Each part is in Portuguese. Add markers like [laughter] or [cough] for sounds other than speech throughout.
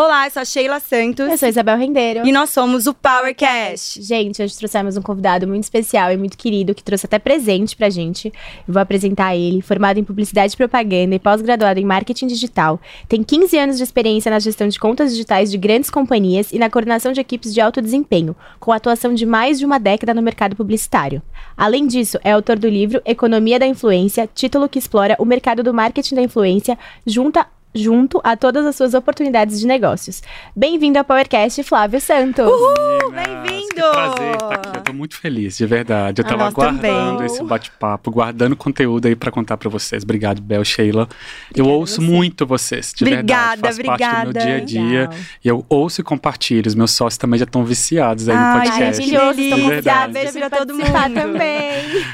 Olá, eu sou a Sheila Santos. Eu sou Isabel Rendeiro. E nós somos o PowerCast. Gente, hoje trouxemos um convidado muito especial e muito querido que trouxe até presente pra gente. Eu vou apresentar ele, formado em publicidade e propaganda e pós-graduado em marketing digital. Tem 15 anos de experiência na gestão de contas digitais de grandes companhias e na coordenação de equipes de alto desempenho, com atuação de mais de uma década no mercado publicitário. Além disso, é autor do livro Economia da Influência, título que explora o mercado do marketing da influência junto junto a todas as suas oportunidades de negócios. Bem-vindo ao PowerCast, Flávio Santos. Uhul, bem-vindo! Que prazer estar aqui. Eu muito feliz, de verdade. Eu Ah, tava nós guardando também. esse bate-papo, guardando conteúdo aí pra contar pra vocês. Obrigado, Bel, Sheila. eu Obrigada a ouço você. muito vocês, de Obrigada, verdade. Faz parte do obrigada. meu dia a dia. Legal. E eu ouço e compartilho. Os meus sócios também já estão viciados aí no Ai, podcast. Maravilhoso, verdade. confiados Beijo pra todo mundo. também.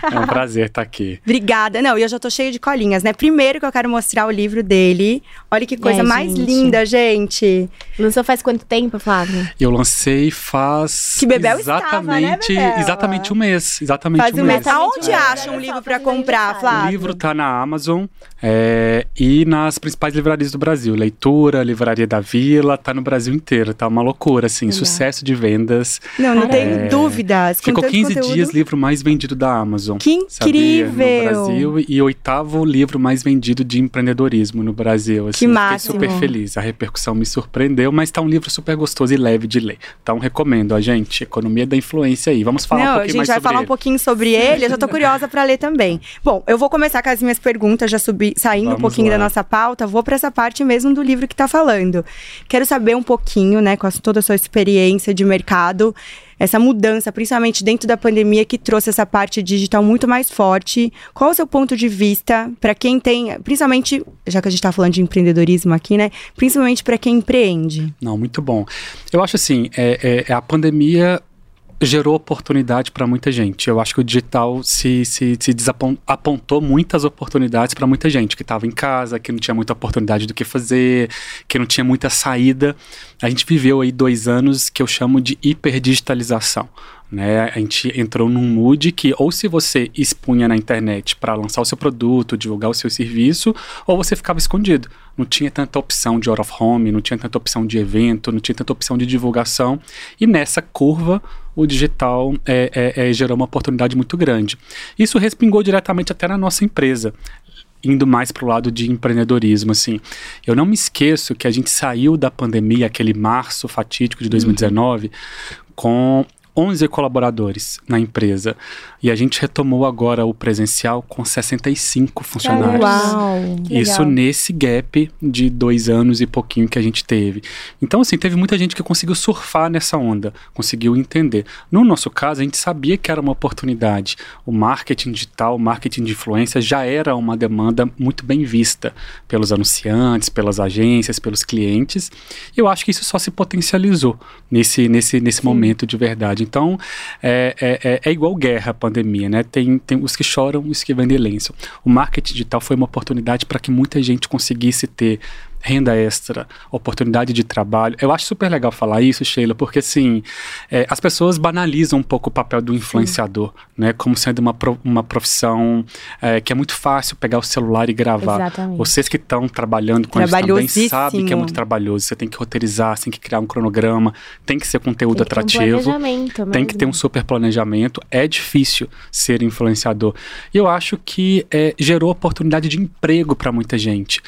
[laughs] É um prazer estar aqui. Obrigada. Não, e eu já tô cheia de colinhas, né? Primeiro que eu quero mostrar o livro dele. Olha que coisa É, mais gente. linda, gente. Lançou faz quanto tempo, Flávio? Eu lancei faz Que Bebel estava, né, exatamente, um mês. Exatamente Faz um um mês. mês. Aonde acha um livro fazendo comprar, aniversário. O Flávio? livro tá na Amazon é, e nas principais livrarias do Brasil. Leitura, Livraria da Vila, tá no Brasil inteiro. Tá uma loucura, assim. Legal. Sucesso de vendas. Não, não tem É, dúvidas. Com Ficou tanto 15 conteúdo. dias livro mais vendido da Amazon. Que sabia? incrível! No Brasil e oitavo livro mais vendido de empreendedorismo no Brasil. Assim, Que máximo. Fiquei super feliz. A repercussão me surpreendeu, mas tá um livro super gostoso e leve de ler. Então recomendo, a gente. Economia da influência aí. Vamos falar Não, um a pouquinho gente mais vai sobre falar um ele. pouquinho sobre ele. Eu já tô curiosa pra ler também. Bom, eu vou começar com as minhas perguntas, já subi, saindo um Vamos pouquinho lá. da nossa pauta. Vou pra essa parte mesmo do livro que tá falando. Quero saber um pouquinho, né, com a- toda a sua experiência de mercado, essa mudança, principalmente dentro da pandemia, que trouxe essa parte digital muito mais forte. Qual o seu ponto de vista pra quem tem, principalmente, já que a gente tá falando de empreendedorismo aqui, né, principalmente pra quem empreende? Não, muito bom. Eu acho assim, é, é- a pandemia gerou oportunidade para muita gente. Eu acho que o digital se, se, se apontou muitas oportunidades para muita gente que estava em casa, que não tinha muita oportunidade do que fazer, que não tinha muita saída. A gente viveu aí dois anos que eu chamo de hiperdigitalização. Né? A gente entrou num mood que ou se você expunha na internet para lançar o seu produto, divulgar o seu serviço, ou você ficava escondido. Não tinha tanta opção de out of home, não tinha tanta opção de evento, não tinha tanta opção de divulgação. E nessa curva, o digital é, é, é, gerou uma oportunidade muito grande. Isso respingou diretamente até na nossa empresa indo mais para o lado de empreendedorismo, assim. Eu não me esqueço que a gente saiu da pandemia, aquele março fatídico de 2019, com 11 colaboradores na empresa. E a gente retomou agora o presencial com 65 funcionários. Uau! Isso legal. nesse gap de dois anos e pouquinho que a gente teve. Então, assim, teve muita gente que conseguiu surfar nessa onda, conseguiu entender. No nosso caso, a gente sabia que era uma oportunidade. O marketing digital, o marketing de influência já era uma demanda muito bem vista pelos anunciantes, pelas agências, pelos clientes. E eu acho que isso só se potencializou nesse, nesse, nesse momento de verdade. Então, é, é, é, é igual guerra a pandemia, né? Tem, tem os que choram os que vendem lenço. O marketing digital foi uma oportunidade para que muita gente conseguisse ter renda extra, oportunidade de trabalho. Eu acho super legal falar isso, Sheila, porque assim, é, as pessoas banalizam um pouco o papel do influenciador, né? Como sendo uma, pro- uma profissão é, que é muito fácil pegar o celular e gravar. Exatamente. Vocês que estão trabalhando com isso também sabem que é muito trabalhoso. Você tem que roteirizar, você tem que criar um cronograma, tem que ser conteúdo Tem que ter um atrativo. planejamento Tem que ter um super planejamento. É difícil ser influenciador. E eu acho que é, gerou oportunidade de emprego para muita gente.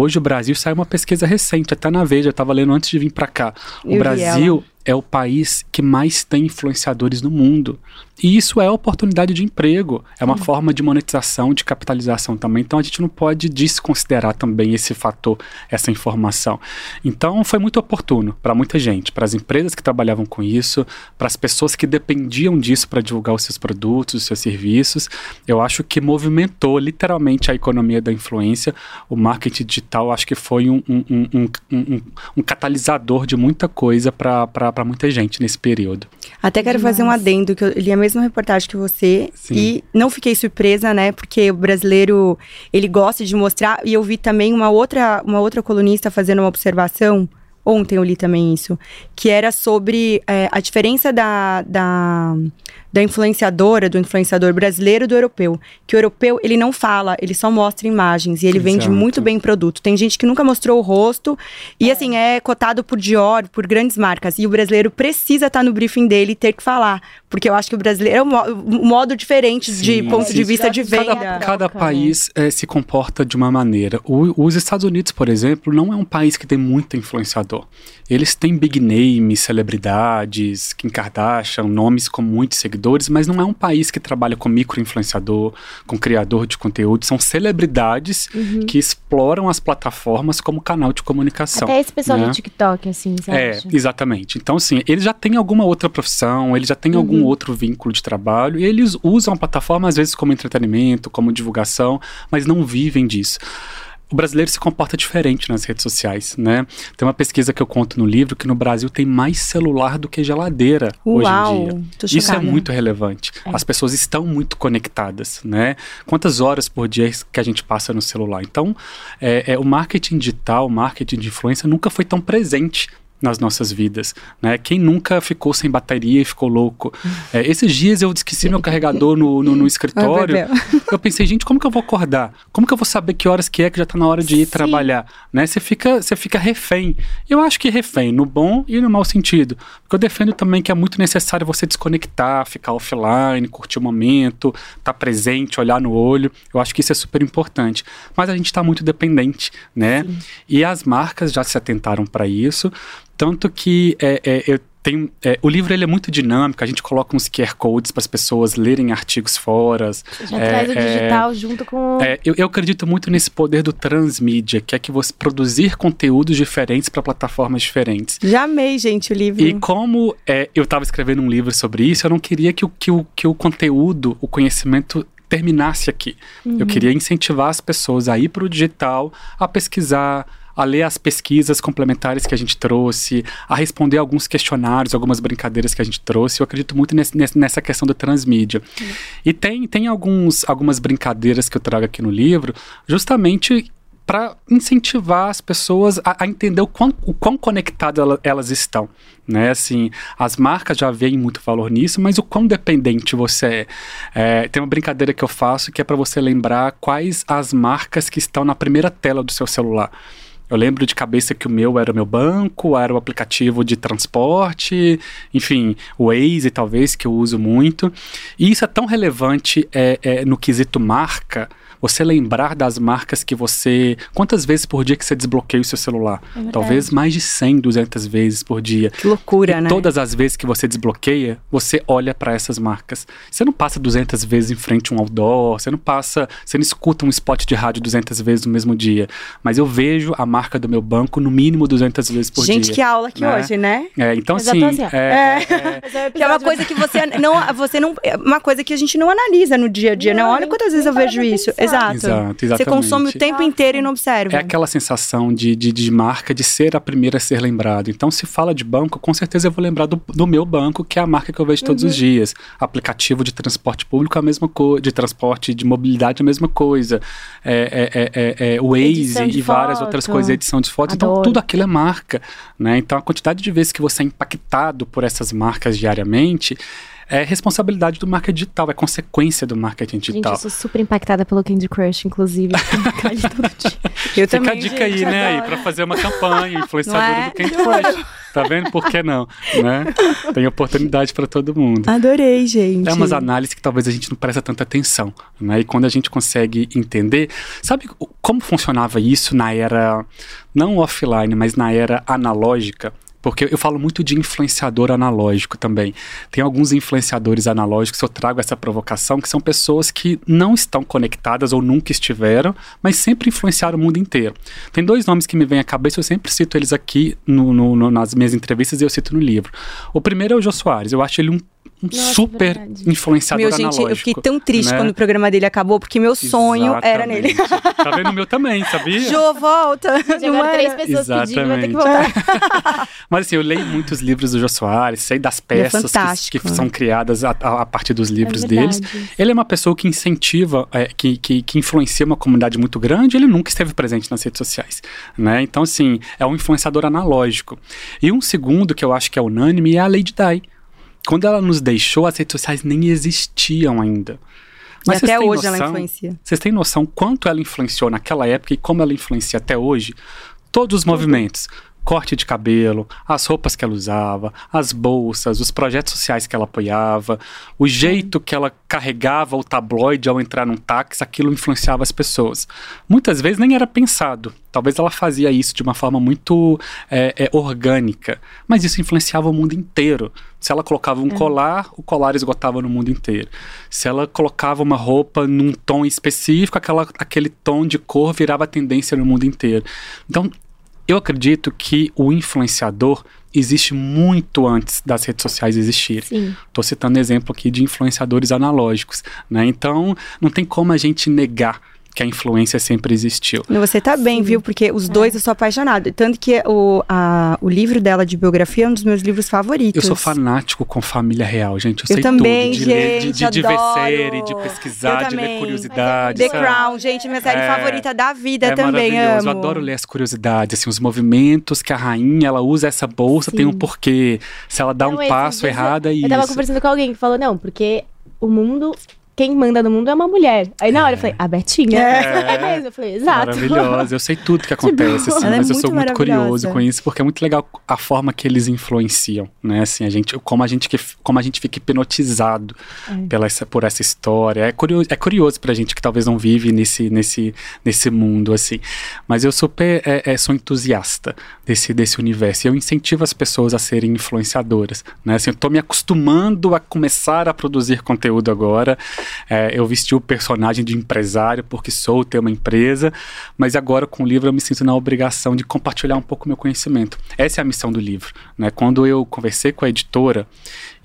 Hoje o Brasil saiu uma pesquisa recente, até na Veja, eu estava lendo antes de vir para cá. Eu O vi Brasil é o país que mais tem influenciadores no mundo. E isso é oportunidade de emprego, é uma forma de monetização, de capitalização também. Então a gente não pode desconsiderar também esse fator, essa informação. Então foi muito oportuno para muita gente, para as empresas que trabalhavam com isso, para as pessoas que dependiam disso para divulgar os seus produtos, os seus serviços. Eu acho que movimentou literalmente a economia da influência. O marketing digital acho que foi um, um, um, um, um, um catalisador de muita coisa para muita gente nesse período. Até quero fazer um adendo, que eu li a mesma reportagem que você Sim. e não fiquei surpresa, né? Porque o brasileiro, ele gosta de mostrar. E eu vi também uma outra, uma outra colunista fazendo uma observação, ontem eu li também isso, que era sobre é, a diferença da, da, da influenciadora, do influenciador brasileiro e do europeu. Que o europeu, ele não fala, ele só mostra imagens e ele Exato. vende muito bem produto. Tem gente que nunca mostrou o rosto e, é. assim, é cotado por Dior, por grandes marcas. E o brasileiro precisa estar tá no briefing dele e ter que falar. Porque eu acho que o brasileiro é um, modo diferente sim, de ponto sim. de vista de venda. Cada, cada país é, se comporta de uma maneira. O, os Estados Unidos, por exemplo, não é um país que tem muito influenciador. Eles têm big names, celebridades, Kim Kardashian, nomes com muitos seguidores, mas não é um país que trabalha com micro-influenciador, com criador de conteúdo. São celebridades uhum. que exploram as plataformas como canal de comunicação. Até esse pessoal né? do TikTok, assim, você É, acha? exatamente. Então, assim, eles já têm alguma outra profissão, eles já têm uhum. algum outro vínculo de trabalho, e eles usam a plataforma, às vezes, como entretenimento, como divulgação, mas não vivem disso o brasileiro se comporta diferente nas redes sociais, né? Tem uma pesquisa que eu conto no livro que no Brasil tem mais celular do que geladeira Uau, hoje em dia. Isso é muito relevante. É. As pessoas estão muito conectadas, né? Quantas horas por dia que a gente passa no celular? Então, é, é o marketing digital, o marketing de influência nunca foi tão presente nas nossas vidas, né? Quem nunca ficou sem bateria e ficou louco? [laughs] É, esses dias eu esqueci meu carregador no, no, no escritório. [laughs] eu pensei, gente, como que eu vou acordar? Como que eu vou saber que horas que é que já está na hora de ir Sim. trabalhar? Né? Você fica, você fica refém. Eu acho que refém, no bom e no mau sentido. Porque eu defendo também que é muito necessário você desconectar, ficar offline, curtir o momento, estar tá presente, olhar no olho. Eu acho que isso é super importante. Mas a gente está muito dependente, né? Sim. E as marcas já se atentaram para isso. Tanto que é, é, eu tenho, é, o livro ele é muito dinâmico, a gente coloca uns QR codes para as pessoas lerem artigos fora. Já é, traz o é, digital junto com. É, eu, eu, acredito muito nesse poder do transmídia, que é que você produzir conteúdos diferentes para plataformas diferentes. Já amei, gente, o livro. E como eu estava escrevendo um livro sobre isso, eu não queria que o, que o, que o conteúdo, o conhecimento terminasse aqui. Uhum. Eu queria incentivar as pessoas a ir para o digital, a pesquisar, a ler as pesquisas complementares que a gente trouxe, a responder alguns questionários, algumas brincadeiras que a gente trouxe. Eu acredito muito nesse, nessa questão da transmídia. Uhum. E tem, tem alguns, algumas brincadeiras que eu trago aqui no livro, justamente para incentivar as pessoas a, a, entender o quão, o quão conectadas elas, elas estão. Né? Assim, as marcas já veem muito valor nisso, mas o quão dependente você é. é tem uma brincadeira que eu faço que é para você lembrar quais as marcas que estão na primeira tela do seu celular. Eu lembro de cabeça que o meu era o meu banco, era o aplicativo de transporte, enfim, o Waze talvez, que eu uso muito. E isso é tão relevante é, é, no quesito marca, você lembrar das marcas que você. Quantas vezes por dia que você desbloqueia o seu celular? É Talvez mais de 100, 200 vezes por dia. Que loucura, e né? Todas as vezes que você desbloqueia, você olha para essas marcas. Você não passa 200 vezes em frente a um outdoor, você não passa. Você não escuta um spot de rádio 200 vezes no mesmo dia. Mas eu vejo a marca do meu banco no mínimo 200 vezes por Gente, dia. Gente, que aula aqui né? hoje, né? É, então assim. assim é, é, é, que é uma coisa que você não. Você não é uma coisa que a gente não analisa no dia a dia, não, né? Olha quantas vezes eu vejo isso. Exato. Exato. Exatamente. Você consome o tempo inteiro e não observa. É aquela sensação de, de, de, marca de ser a primeira a ser lembrado. Então, se fala de banco, com certeza eu vou lembrar do, do meu banco, que é a marca que eu vejo todos uhum. os dias. Aplicativo de transporte público, a mesma coisa. De transporte de mobilidade, a mesma coisa. É, é, é, é, é o Waze e várias outras coisas, edição de fotos. Então, tudo aquilo é marca. Né? Então, a quantidade de vezes que você é impactado por essas marcas diariamente é responsabilidade do marketing digital, é consequência do marketing digital. Gente, eu sou super impactada pelo Candy Crush, inclusive. [laughs] eu Fica também, a dica gente, aí, né, aí, pra fazer uma campanha, [laughs] influenciadora é? do Candy Crush. Tá vendo? Por que não? Né? Tem oportunidade para todo mundo. Adorei, gente. É umas análises que talvez a gente não presta tanta atenção. Né? E quando a gente consegue entender. Sabe como funcionava isso na era, não offline, mas na era analógica? Porque eu falo muito de influenciador analógico também. Tem alguns influenciadores analógicos, eu trago essa provocação, que são pessoas que não estão conectadas ou nunca estiveram, mas sempre influenciaram o mundo inteiro. Tem dois nomes que me vêm à cabeça, eu sempre cito eles aqui no, no, no, nas minhas entrevistas e eu cito no livro. O primeiro é o Jô Soares. Eu acho ele um Nossa, super verdade. influenciador meu, gente, eu fiquei tão triste né? quando o programa dele acabou, porque meu sonho Exatamente. era nele. tá vendo o meu também, sabia? Jô, volta! Agora três pessoas Exatamente. pedindo, vai ter que voltar. [laughs] Mas assim, eu leio muitos livros do Jô Soares, sei das é peças é que, que, são criadas a, a, partir dos livros é deles. Ele é uma pessoa que incentiva, é, que, que, que influencia uma comunidade muito grande, ele nunca esteve presente nas redes sociais, né? Então, assim, é um influenciador analógico. E um segundo que eu acho que é unânime é a Lady Di quando ela nos deixou, as redes sociais nem existiam ainda. Mas vocês até hoje ela noção- influencia. Vocês têm noção quanto ela influenciou naquela época e como ela influencia até hoje? Todos os movimentos. Corte de cabelo, as roupas que ela usava, as bolsas, os projetos sociais que ela apoiava, o jeito que ela carregava o tabloide ao entrar num táxi, aquilo influenciava as pessoas. Muitas vezes nem era pensado. Talvez ela fazia isso de uma forma muito é, é, orgânica, mas isso influenciava o mundo inteiro. Se ela colocava um colar, o colar esgotava no mundo inteiro. Se ela colocava uma roupa num tom específico, aquela, aquele tom de cor virava tendência no mundo inteiro. Então, eu acredito que o influenciador existe muito antes das redes sociais existirem. Estou citando exemplo aqui de influenciadores analógicos, né? Então, não tem como a gente negar que a influência sempre existiu. Você tá bem, Sim. viu? Porque os dois eu sou apaixonado. Tanto que o, a- o livro dela de biografia é um dos meus livros favoritos. Eu sou fanático com família real, gente. Eu, Eu sei também, tudo. De ler, de, gente, de, de ver série, de pesquisar, Eu de ler também. curiosidades. The sabe? Crown, gente, minha série É. favorita da vida É também. maravilhoso. Amo. Eu adoro ler as curiosidades, assim, os movimentos que a rainha ela usa essa bolsa, tem um Sim. porquê. Se ela dá Não, um passo errado, é Eu isso. tava conversando com alguém que falou, não, porque o mundo. Quem manda no mundo é uma mulher. Aí na hora eu falei, a Betinha? É. É, mesmo? Eu falei, exato. Maravilhosa, eu sei tudo que [laughs] acontece, assim, é mas eu muito sou muito curioso com isso, porque é muito legal a forma que eles influenciam, né? Assim, a gente, como a gente, como a gente fica hipnotizado pela essa, por essa história. É curioso, é curioso pra gente que talvez não vive nesse, nesse, nesse mundo, assim. Mas eu super é, é, sou entusiasta desse, desse universo. E eu incentivo as pessoas a serem influenciadoras, né? Assim, eu tô me acostumando a começar a produzir conteúdo agora. É, eu vesti o personagem de empresário porque sou, tenho uma empresa, mas agora com o livro eu me sinto na obrigação de compartilhar um pouco meu conhecimento. Essa é a missão do livro. Né? Quando eu conversei com a editora,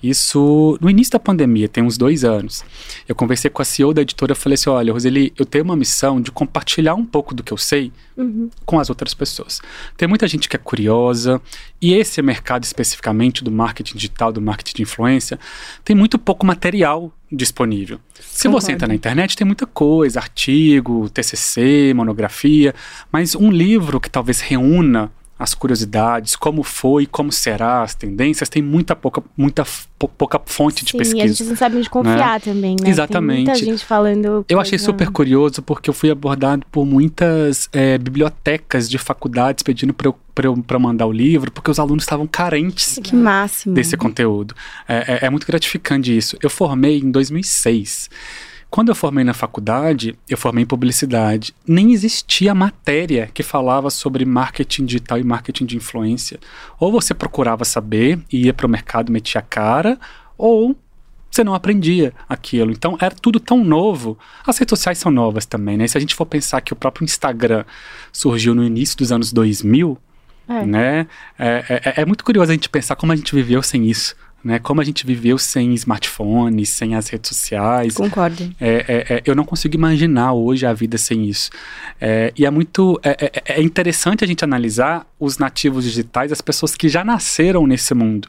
isso no início da pandemia, tem uns dois anos, eu conversei com a CEO da editora e falei assim: olha, Roseli, eu tenho uma missão de compartilhar um pouco do que eu sei Uhum. com as outras pessoas. Tem muita gente que é curiosa, e esse mercado especificamente do marketing digital, do marketing de influência, tem muito pouco material disponível. Se você entra na internet, tem muita coisa, artigo, TCC, monografia, mas um livro que talvez reúna as curiosidades, como foi, como será, as tendências, tem muita pouca, muita pouca fonte de Sim, pesquisa. e a gente não sabe onde confiar também, né? Exatamente. Tem muita gente falando. Eu achei super curioso porque eu fui abordado por muitas eh, bibliotecas de faculdades pedindo para eu, pra mandar o livro, porque os alunos estavam carentes Que máximo. desse conteúdo. É, é- é muito gratificante isso. Eu formei em 2006. Quando eu formei na faculdade, eu formei em publicidade. Nem existia matéria que falava sobre marketing digital e marketing de influência. Ou você procurava saber e ia para o mercado, metia a cara, ou você não aprendia aquilo. Então era tudo tão novo. As redes sociais são novas também, né? Se a gente for pensar que o próprio Instagram surgiu no início dos anos 2000, É. né? É, é- é muito curioso a gente pensar como a gente viveu sem isso, né? Como a gente viveu sem smartphones, sem as redes sociais. Concordo. É, é, é, eu não consigo imaginar hoje a vida sem isso. É, e é muito é, é- interessante a gente analisar os nativos digitais, as pessoas que já nasceram nesse mundo.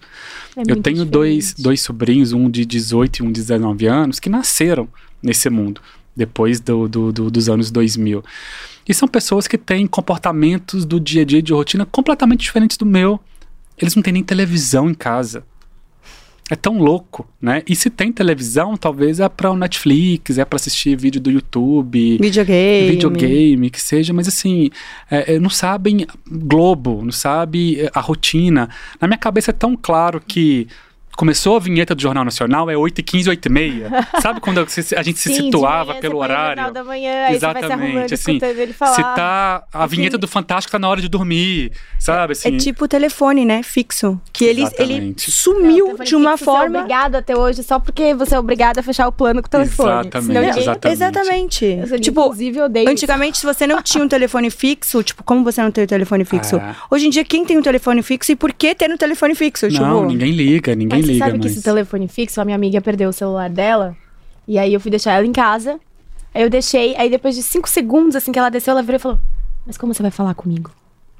Eu tenho dois, dois sobrinhos, um de 18 e um de 19 anos, que nasceram nesse mundo depois do, do- do- dos anos 2000. E são pessoas que têm comportamentos do dia a dia de rotina completamente diferentes do meu. Eles não têm nem televisão em casa. É tão louco, né? E se tem televisão, talvez é para o Netflix, é para assistir vídeo do YouTube, Videogame. videogame, que seja, mas assim, é, é, não sabem Globo, não sabe é, a rotina. Na minha cabeça é tão claro que começou a vinheta do Jornal Nacional, é 8h15, [laughs] 8h30. Sabe quando a gente se Sim, situava manhã pelo horário? Jornal da manhã, aí você vai se arrumando, Exatamente, assim, ele falar. Se tá. A Assim, vinheta do Fantástico tá na hora de dormir, sabe? Assim, É tipo o telefone, né? Fixo. Que ele, ele sumiu de uma fixo, Você é forma. obrigado até hoje só porque você é obrigado a fechar o plano com o telefone. Exatamente, Senão ninguém- exatamente. Exatamente. Eu, Tipo, inclusive, eu odeio Antigamente, se você não tinha um telefone fixo, tipo, como você não tem o telefone fixo? É. Hoje em dia, quem tem um telefone fixo e por que ter um telefone fixo? não, tipo, ninguém liga, ninguém liga. sabe que mas... esse telefone fixo, a minha amiga perdeu o celular dela. E aí eu fui deixar ela em casa. Aí eu deixei, aí depois de cinco segundos, assim, que ela desceu, ela virou e falou: Mas como você vai falar comigo?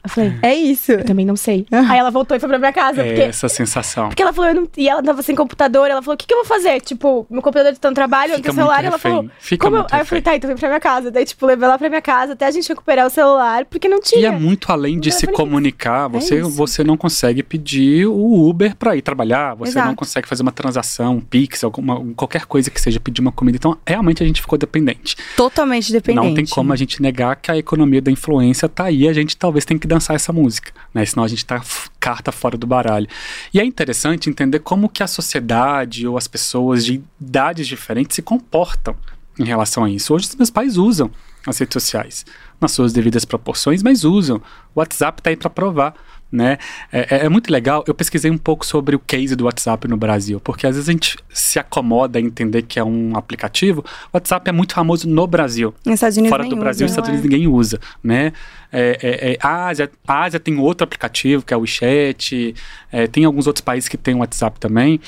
Eu falei, É isso. eu também não sei. Aí ela voltou e foi pra minha casa. É porque, essa sensação. porque ela falou, eu não, e ela tava sem computador. Ela falou, o que, que eu vou fazer? Tipo, meu computador tá no trabalho, eu não Fica tenho celular. E ela falou, Fica como eu- Aí eu falei, tá, então vem pra minha casa. Daí, tipo, levei ela pra minha casa até a gente recuperar o celular, porque não tinha. E é muito além de Não se comunicar. Você, isso. você não consegue pedir o Uber para ir trabalhar. Você não Exato. consegue fazer uma transação, um Pix, alguma, qualquer coisa que seja pedir uma comida. Então, realmente a gente ficou dependente. Totalmente dependente. Não tem como a gente negar que a economia da influência tá aí. A gente talvez tem que dançar essa música, né? Senão a gente tá carta fora do baralho. E é interessante entender como que a sociedade ou as pessoas de idades diferentes se comportam em relação a isso. Hoje os meus pais usam as redes sociais nas suas devidas proporções, mas usam. O WhatsApp tá aí para provar. Né? É, é- é muito legal. Eu pesquisei um pouco sobre o case do WhatsApp no Brasil, porque às vezes a gente se acomoda a entender que é um aplicativo. O WhatsApp é muito famoso no Brasil. Nos Estados Unidos Fora do Brasil. Estados Unidos ninguém usa, né? É, é, é, a, Ásia, a Ásia tem outro aplicativo, que é o WeChat, é, tem alguns outros países que têm o WhatsApp também,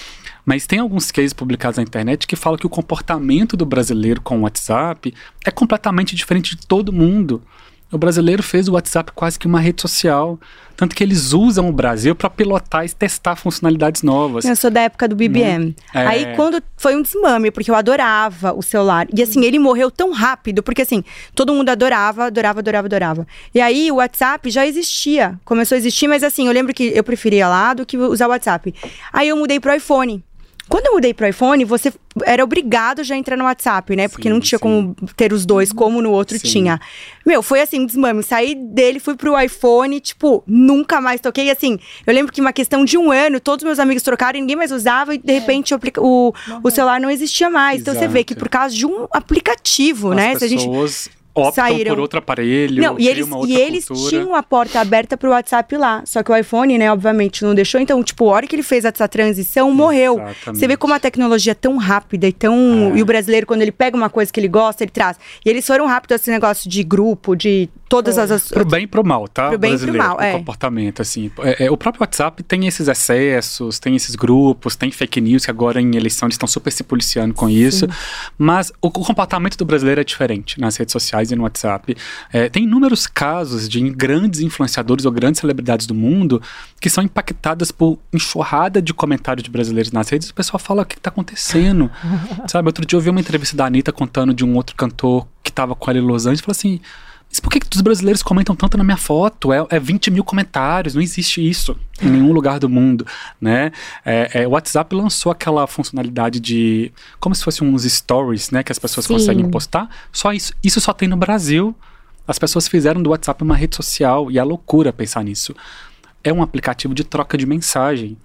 mas tem alguns cases publicados na internet que falam que o comportamento do brasileiro com o WhatsApp é completamente diferente de todo mundo. O brasileiro fez o WhatsApp quase que uma rede social, tanto que eles usam o Brasil para pilotar e testar funcionalidades novas. Eu sou da época do BBM. É. Aí quando foi um desmame, porque eu adorava o celular. E assim, ele morreu tão rápido, porque assim, todo mundo adorava, adorava, adorava, adorava. E aí o WhatsApp já existia. Começou a existir, mas assim, eu lembro que eu preferia lá do que usar o WhatsApp. Aí eu mudei pro iPhone. Quando eu mudei pro iPhone, você era obrigado já a entrar no WhatsApp, né? Porque Sim, não tinha sim. como ter os dois, como no outro Sim. tinha. Meu, foi assim, um desmame. Saí dele, fui pro iPhone, tipo, nunca mais toquei. E assim, eu lembro que uma questão de um ano, todos meus amigos trocaram, ninguém mais usava e de repente o, o, o celular não existia mais. Então você vê que Exato. por causa de um aplicativo, né? As Se a gente pessoas optam saíram- por outro aparelho, não, e eles, e eles cultura. tinham a porta aberta pro WhatsApp lá. Só que o iPhone, né, obviamente, não deixou. Então, tipo, a hora que ele fez essa transição, morreu. Exatamente. Você vê como a tecnologia é tão rápida e tão. É. E o brasileiro, quando ele pega uma coisa que ele gosta, ele traz. E eles foram rápidos esse negócio de grupo, de todas as. as Pro bem e pro mal, tá? Pro bem e pro Brasileiro, mal, o é. comportamento, assim. É, é, o próprio WhatsApp tem esses excessos, tem esses grupos, tem fake news que agora em eleição eles estão super se policiando com isso. Mas o, o comportamento do brasileiro é diferente nas redes sociais e no WhatsApp. É, tem inúmeros casos de grandes influenciadores ou grandes celebridades do mundo que são impactadas por enxurrada de comentários de brasileiros nas redes. O pessoal fala o que está acontecendo. [laughs] Sabe, outro dia eu vi uma entrevista da Anitta contando de um outro cantor que estava com ela em Los Angeles e falou assim. Mas por que, que os brasileiros comentam tanto na minha foto? É, é 20 mil comentários, não existe isso em nenhum lugar do mundo, né? É, é, o WhatsApp lançou aquela funcionalidade de como se fosse uns stories, né? Que as pessoas Sim. conseguem postar. Só isso, isso só tem no Brasil. As pessoas fizeram do WhatsApp uma rede social e é loucura pensar nisso. É um aplicativo de troca de mensagem.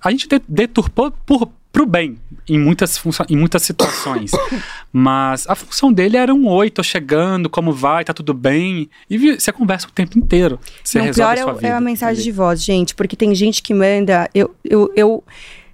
A gente de- deturpou por, pro bem em muitas, em muitas situações. [coughs] Mas a função dele era um oi, tô chegando, como vai, tá tudo bem. E você conversa o tempo inteiro. Você Não, resolve pior a é, sua o- vida. é a mensagem ali. de voz, gente, porque tem gente que manda. Eu, eu, eu,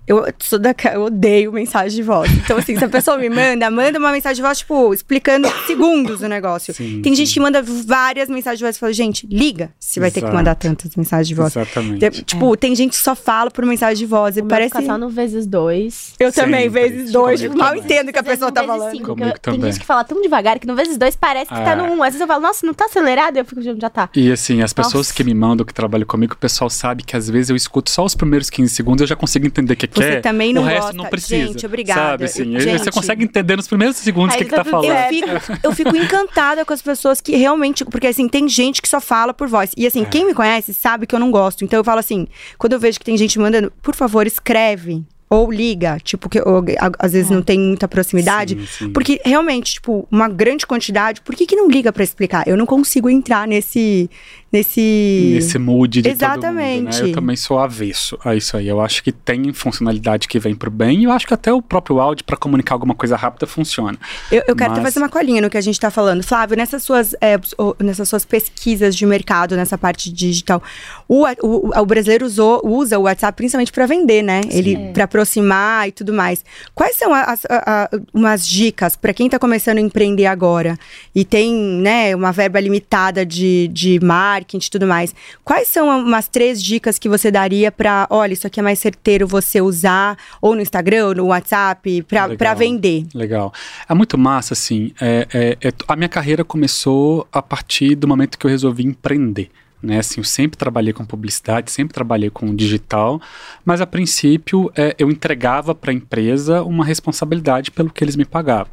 eu sou da, eu odeio mensagem de voz. Então, assim, se a pessoa me manda, manda uma mensagem de voz, tipo, explicando segundos o negócio. Sim, tem gente sim. que manda várias mensagens de voz e fala, gente, liga se vai ter que Exato. mandar tantas mensagens de voz. Exatamente. Tipo, tem gente que só fala por mensagem de voz. E O meu parece. fica só no vezes dois. Eu também, vezes dois. Comigo Mal também. entendo o que a pessoa tá falando. cinco, eu- Tem gente que fala tão devagar que no vezes dois parece que tá É. no um. Às vezes eu falo, nossa, não tá acelerado? Eu fico, já tá. E assim, as pessoas Nossa. que me mandam, que trabalham comigo, o pessoal sabe que às vezes eu escuto só os primeiros 15 segundos, eu já consigo entender o que Você quer. também não o resto gosta. não precisa. Gente, obrigada. Sabe, assim, Eu- você gente. consegue entender nos primeiros segundos o que, que tá falando. Eu fico, eu fico encantada com as pessoas que realmente. Porque, assim, tem gente que só fala por voz. E, É. assim, quem me conhece sabe que eu não gosto. Então, eu falo assim: quando eu vejo que tem gente mandando, por favor, escreve. Ou liga, tipo, que eu- a- às vezes não tem muita proximidade. Sim, sim. Porque realmente, tipo, uma grande quantidade, por que, que não liga pra explicar? Eu não consigo entrar nesse. Nesse. Nesse mood de todo Exatamente. mundo, né? Eu também sou avesso a isso aí. Eu acho que tem funcionalidade que vem pro bem e eu acho que até o próprio áudio para comunicar alguma coisa rápida funciona. Eu, eu quero até Mas- fazer uma colinha no que a gente tá falando. Flávio, nessas suas, é, nessas suas pesquisas de mercado, nessa parte digital, o, o, o brasileiro usou, usa o WhatsApp principalmente para vender, né? Ele para aproximar e tudo mais. Quais são as, a- a- umas dicas para quem tá começando a empreender agora e tem, né, uma verba limitada de, de marketing e tudo mais? Quais são umas três dicas que você daria para, olha, isso aqui é mais certeiro você usar ou no Instagram, ou no WhatsApp, para vender? Legal. É muito massa, assim. é- é- é- a minha carreira começou a partir do momento que eu resolvi empreender. né? Assim, eu sempre trabalhei com publicidade, sempre trabalhei com digital, mas a princípio é, eu entregava para a empresa uma responsabilidade pelo que eles me pagavam.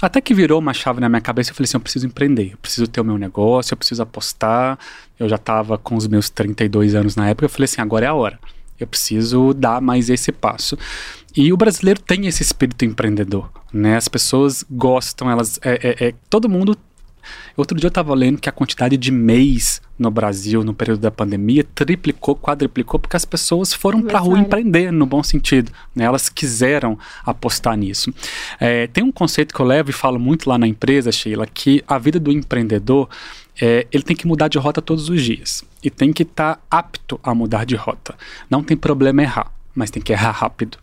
Até que virou uma chave na minha cabeça, eu falei assim, eu preciso empreender, eu preciso ter o meu negócio, eu preciso apostar. Eu já estava com os meus 32 anos na época, eu falei assim, agora é a hora. Eu preciso dar mais esse passo. E o brasileiro tem esse espírito empreendedor, né? As pessoas gostam, elas... É, é, é todo mundo Outro dia eu estava lendo que a quantidade de mês no Brasil, no período da pandemia, triplicou, quadriplicou, porque as pessoas foram para a rua empreender, no bom sentido. Né? Elas quiseram apostar nisso. É, tem um conceito que eu levo e falo muito lá na empresa, Sheila, que a vida do empreendedor é, ele tem que mudar de rota todos os dias e tem que estar tá apto a mudar de rota. Não tem problema errar, mas tem que errar rápido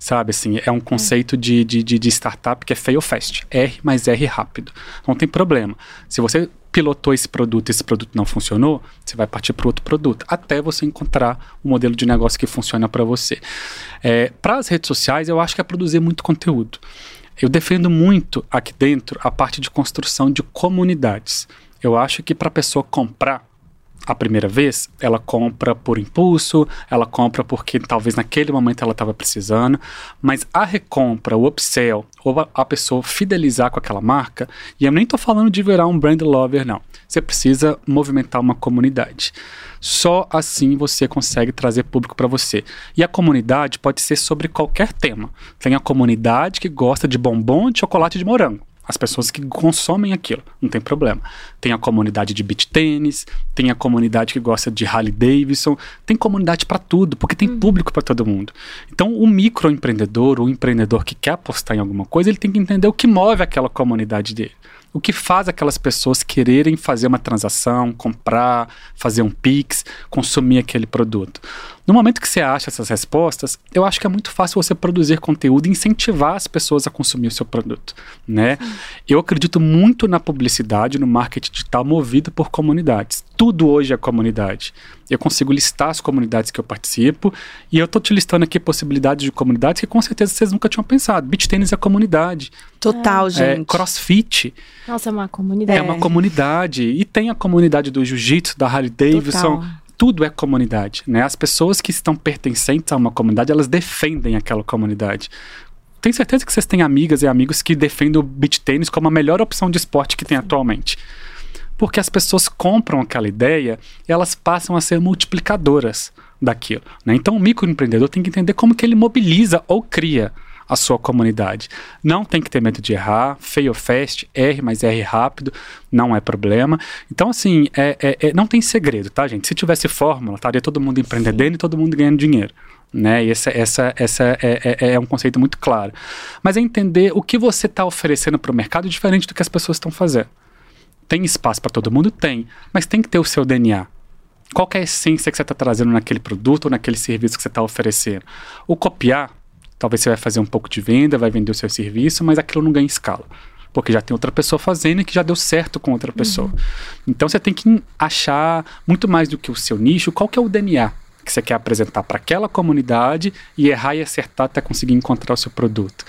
sabe? Assim, é um conceito de, de, de, de startup que é fail fast. R mais R rápido. Não tem problema. Se você pilotou esse produto e esse produto não funcionou, você vai partir para outro produto, até você encontrar um modelo de negócio que funciona para você. É, para as redes sociais, eu acho que é produzir muito conteúdo. Eu defendo muito aqui dentro a parte de construção de comunidades. Eu acho que para a pessoa comprar, a primeira vez, ela compra por impulso, ela compra porque talvez naquele momento ela estava precisando, mas a recompra, o upsell, ou a pessoa fidelizar com aquela marca, e eu nem estou falando de virar um brand lover, não. Você precisa movimentar uma comunidade. Só assim você consegue trazer público para você. E a comunidade pode ser sobre qualquer tema. Tem a comunidade que gosta de bombom de chocolate de morango as pessoas que consomem aquilo, não tem problema. Tem a comunidade de beach tênis, tem a comunidade que gosta de Harley Davidson, tem comunidade para tudo, porque tem uhum. público para todo mundo. Então, o microempreendedor, o empreendedor que quer apostar em alguma coisa, ele tem que entender o que move aquela comunidade dele o que faz aquelas pessoas quererem fazer uma transação, comprar, fazer um Pix, consumir aquele produto. No momento que você acha essas respostas, eu acho que é muito fácil você produzir conteúdo e incentivar as pessoas a consumir o seu produto, né? Eu acredito muito na publicidade, no marketing digital movido por comunidades. Tudo hoje é comunidade. Eu consigo listar as comunidades que eu participo e eu estou te listando aqui possibilidades de comunidades que com certeza vocês nunca tinham pensado. Beach tênis é comunidade. Total, é, gente. É, crossfit. Nossa, é uma comunidade. É uma comunidade. E tem a comunidade do jiu-jitsu, da Harley Davidson. Total tudo é comunidade, né? As pessoas que estão pertencentes a uma comunidade, elas defendem aquela comunidade. Tenho certeza que vocês têm amigas e amigos que defendem o beach tênis como a melhor opção de esporte que tem atualmente. Porque as pessoas compram aquela ideia e elas passam a ser multiplicadoras daquilo. Né? Então o microempreendedor tem que entender como que ele mobiliza ou cria a sua comunidade. Não tem que ter medo de errar, fail fast, R mais R rápido, não é problema. Então, assim, é, é, é, não tem segredo, tá, gente? Se tivesse fórmula, estaria todo mundo empreendendo e todo mundo ganhando dinheiro. Né? E essa, essa, essa é, é, é um conceito muito claro. Mas é entender o que você está oferecendo para o mercado diferente do que as pessoas estão fazendo. Tem espaço para todo mundo? Tem. Mas tem que ter o seu DNA. Qual é a essência que você está trazendo naquele produto ou naquele serviço que você está oferecendo? O copiar Talvez você vai fazer um pouco de venda, vai vender o seu serviço, mas aquilo não ganha escala. Porque já tem outra pessoa fazendo e que já deu certo com outra pessoa. Uhum. Então você tem que achar muito mais do que o seu nicho, qual que é o DNA que você quer apresentar para aquela comunidade e errar e acertar até conseguir encontrar o seu produto.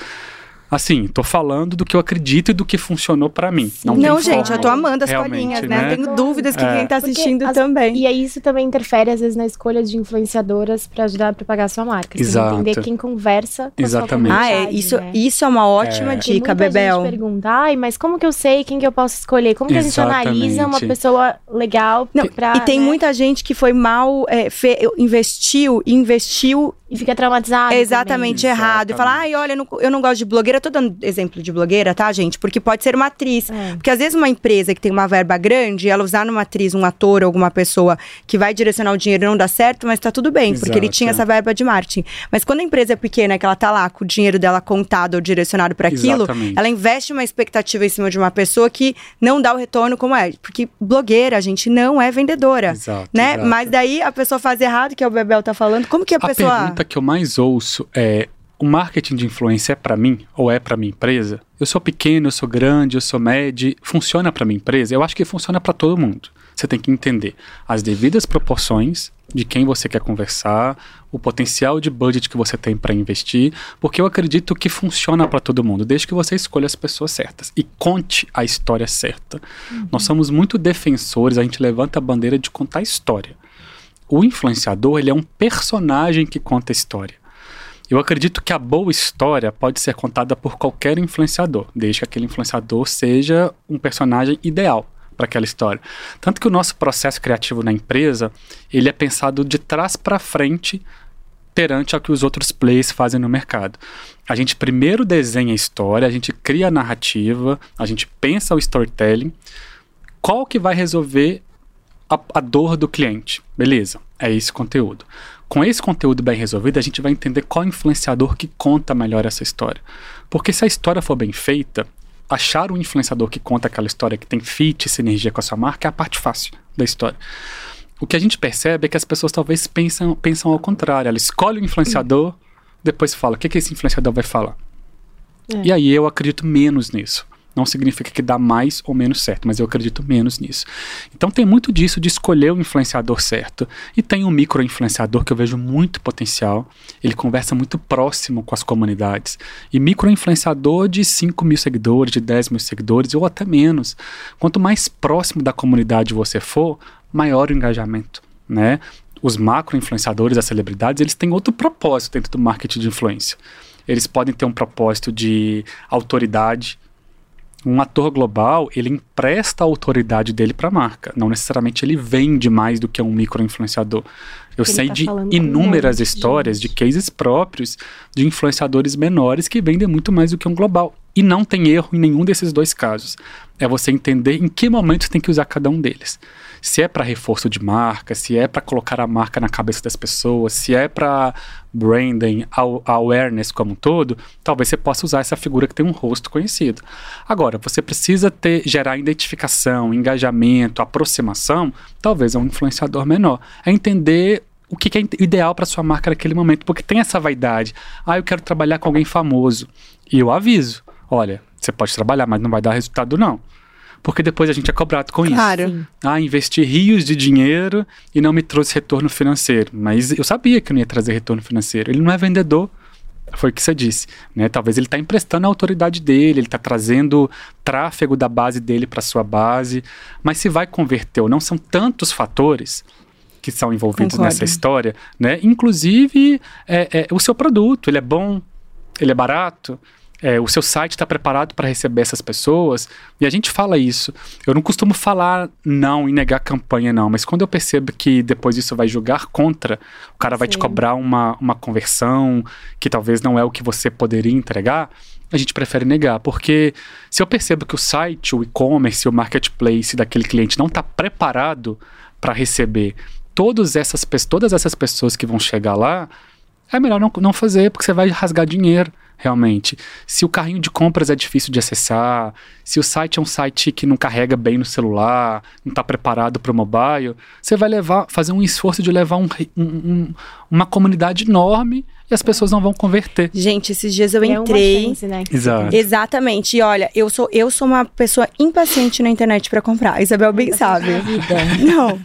Assim, tô falando do que eu acredito e do que funcionou para mim. Não, não gente, forma. eu tô amando as colinhas, né? né? Tenho dúvidas que é. quem tá assistindo as, também. E aí isso também interfere, às vezes, na escolha de influenciadoras para ajudar a propagar a sua marca. Você Exato. entender quem conversa com Exatamente. a sua Ah, é. Isso, né? isso é uma ótima é. dica, Bebel. Gente pergunta, ai, mas como que eu sei quem que eu posso escolher? Como que Exatamente. a gente analisa uma pessoa legal não, pra, E tem né? muita gente que foi mal, é, fe, investiu, investiu e fica traumatizado. Exatamente também. errado. Exatamente. E fala, ai, olha, eu não, eu não, gosto de blogueira. Eu tô dando exemplo de blogueira, tá, gente? Porque pode ser uma atriz. É. Porque às vezes uma empresa que tem uma verba grande, ela usar numa atriz, um ator, alguma pessoa que vai direcionar o dinheiro não dá certo, mas tá tudo bem, Exato. porque ele tinha essa verba de marketing. Mas quando a empresa é pequena, que ela tá lá com o dinheiro dela contado ou direcionado para aquilo, ela investe uma expectativa em cima de uma pessoa que não dá o retorno como é. Porque blogueira, a gente não é vendedora. Exato, né? Exato. Mas daí a pessoa faz errado, que é o Bebel tá falando. Como que a, a pessoa. A pergunta que eu mais ouço é o marketing de influência é para mim ou é para minha empresa? Eu sou pequeno, eu sou grande, eu sou médio, funciona para minha empresa? Eu acho que funciona para todo mundo. você tem que entender as devidas proporções de quem você quer conversar, o potencial de budget que você tem para investir, porque eu acredito que funciona para todo mundo, desde que você escolha as pessoas certas e conte a história certa. Uhum. Nós somos muito defensores, a gente levanta a bandeira de contar a história. O influenciador, ele é um personagem que conta a história. Eu acredito que a boa história pode ser contada por qualquer influenciador, desde que aquele influenciador seja um personagem ideal para aquela história. Tanto que o nosso processo criativo na empresa, ele é pensado de trás para frente perante ao que os outros players fazem no mercado. A gente primeiro desenha a história, a gente cria a narrativa, a gente pensa o storytelling, qual que vai resolver a, a dor do cliente. Beleza, é esse conteúdo. Com esse conteúdo bem resolvido, a gente vai entender qual influenciador que conta melhor essa história. Porque se a história for bem feita, achar um influenciador que conta aquela história, que tem fit, sinergia com a sua marca, é a parte fácil da história. O que a gente percebe é que as pessoas talvez pensam, pensam ao contrário. Ela escolhe o influenciador, depois fala, o que, que esse influenciador vai falar? É. E aí eu acredito menos nisso. Não significa que dá mais ou menos certo, mas eu acredito menos nisso. Então tem muito disso de escolher o influenciador certo. E tem um micro-influenciador que eu vejo muito potencial. Ele conversa muito próximo com as comunidades. E micro-influenciador de 5 mil seguidores, de 10 mil seguidores, ou até menos. Quanto mais próximo da comunidade você for, maior o engajamento. Né? Os macro-influenciadores, as celebridades, eles têm outro propósito dentro do marketing de influência. Eles podem ter um propósito de autoridade, um ator global, ele empresta a autoridade dele para a marca. Não necessariamente ele vende mais do que um micro-influenciador. Eu ele sei tá de inúmeras histórias, de cases próprios, de influenciadores menores que vendem muito mais do que um global. E não tem erro em nenhum desses dois casos. É você entender em que momento tem que usar cada um deles se é para reforço de marca, se é para colocar a marca na cabeça das pessoas, se é para branding, awareness como um todo, talvez você possa usar essa figura que tem um rosto conhecido. Agora, você precisa ter gerar identificação, engajamento, aproximação, talvez é um influenciador menor. É entender o que, é ideal para sua marca naquele momento, porque tem essa vaidade. Ah, eu quero trabalhar com alguém famoso. E eu aviso, olha, você pode trabalhar, mas não vai dar resultado não porque depois a gente é cobrado com claro. isso. Ah, investi rios de dinheiro e não me trouxe retorno financeiro. Mas eu sabia que não ia trazer retorno financeiro. Ele não é vendedor. Foi o que você disse, né? Talvez ele está emprestando a autoridade dele, ele está trazendo tráfego da base dele para sua base, mas se vai converter ou não são tantos fatores que são envolvidos Concordo. nessa história, né? Inclusive é, é, o seu produto, ele é bom, ele é barato, é, o seu site está preparado para receber essas pessoas. E a gente fala isso. Eu não costumo falar não e negar campanha, não, mas quando eu percebo que depois isso vai jogar contra, o cara Sim. vai te cobrar uma, uma conversão que talvez não é o que você poderia entregar, a gente prefere negar. Porque se eu percebo que o site, o e-commerce, o marketplace daquele cliente não está preparado para receber todas essas, todas essas pessoas que vão chegar lá, é melhor não, não fazer, porque você vai rasgar dinheiro realmente. Se o carrinho de compras é difícil de acessar, se o site é um site que não carrega bem no celular, não está preparado para o mobile, você vai levar, fazer um esforço de levar um, um, um, uma comunidade enorme e as pessoas não vão converter. Gente, esses dias eu é entrei. Chance, né? Exato. Exatamente. E olha, eu sou, eu sou uma pessoa impaciente na internet para comprar. A Isabel bem sabe. [laughs] Não.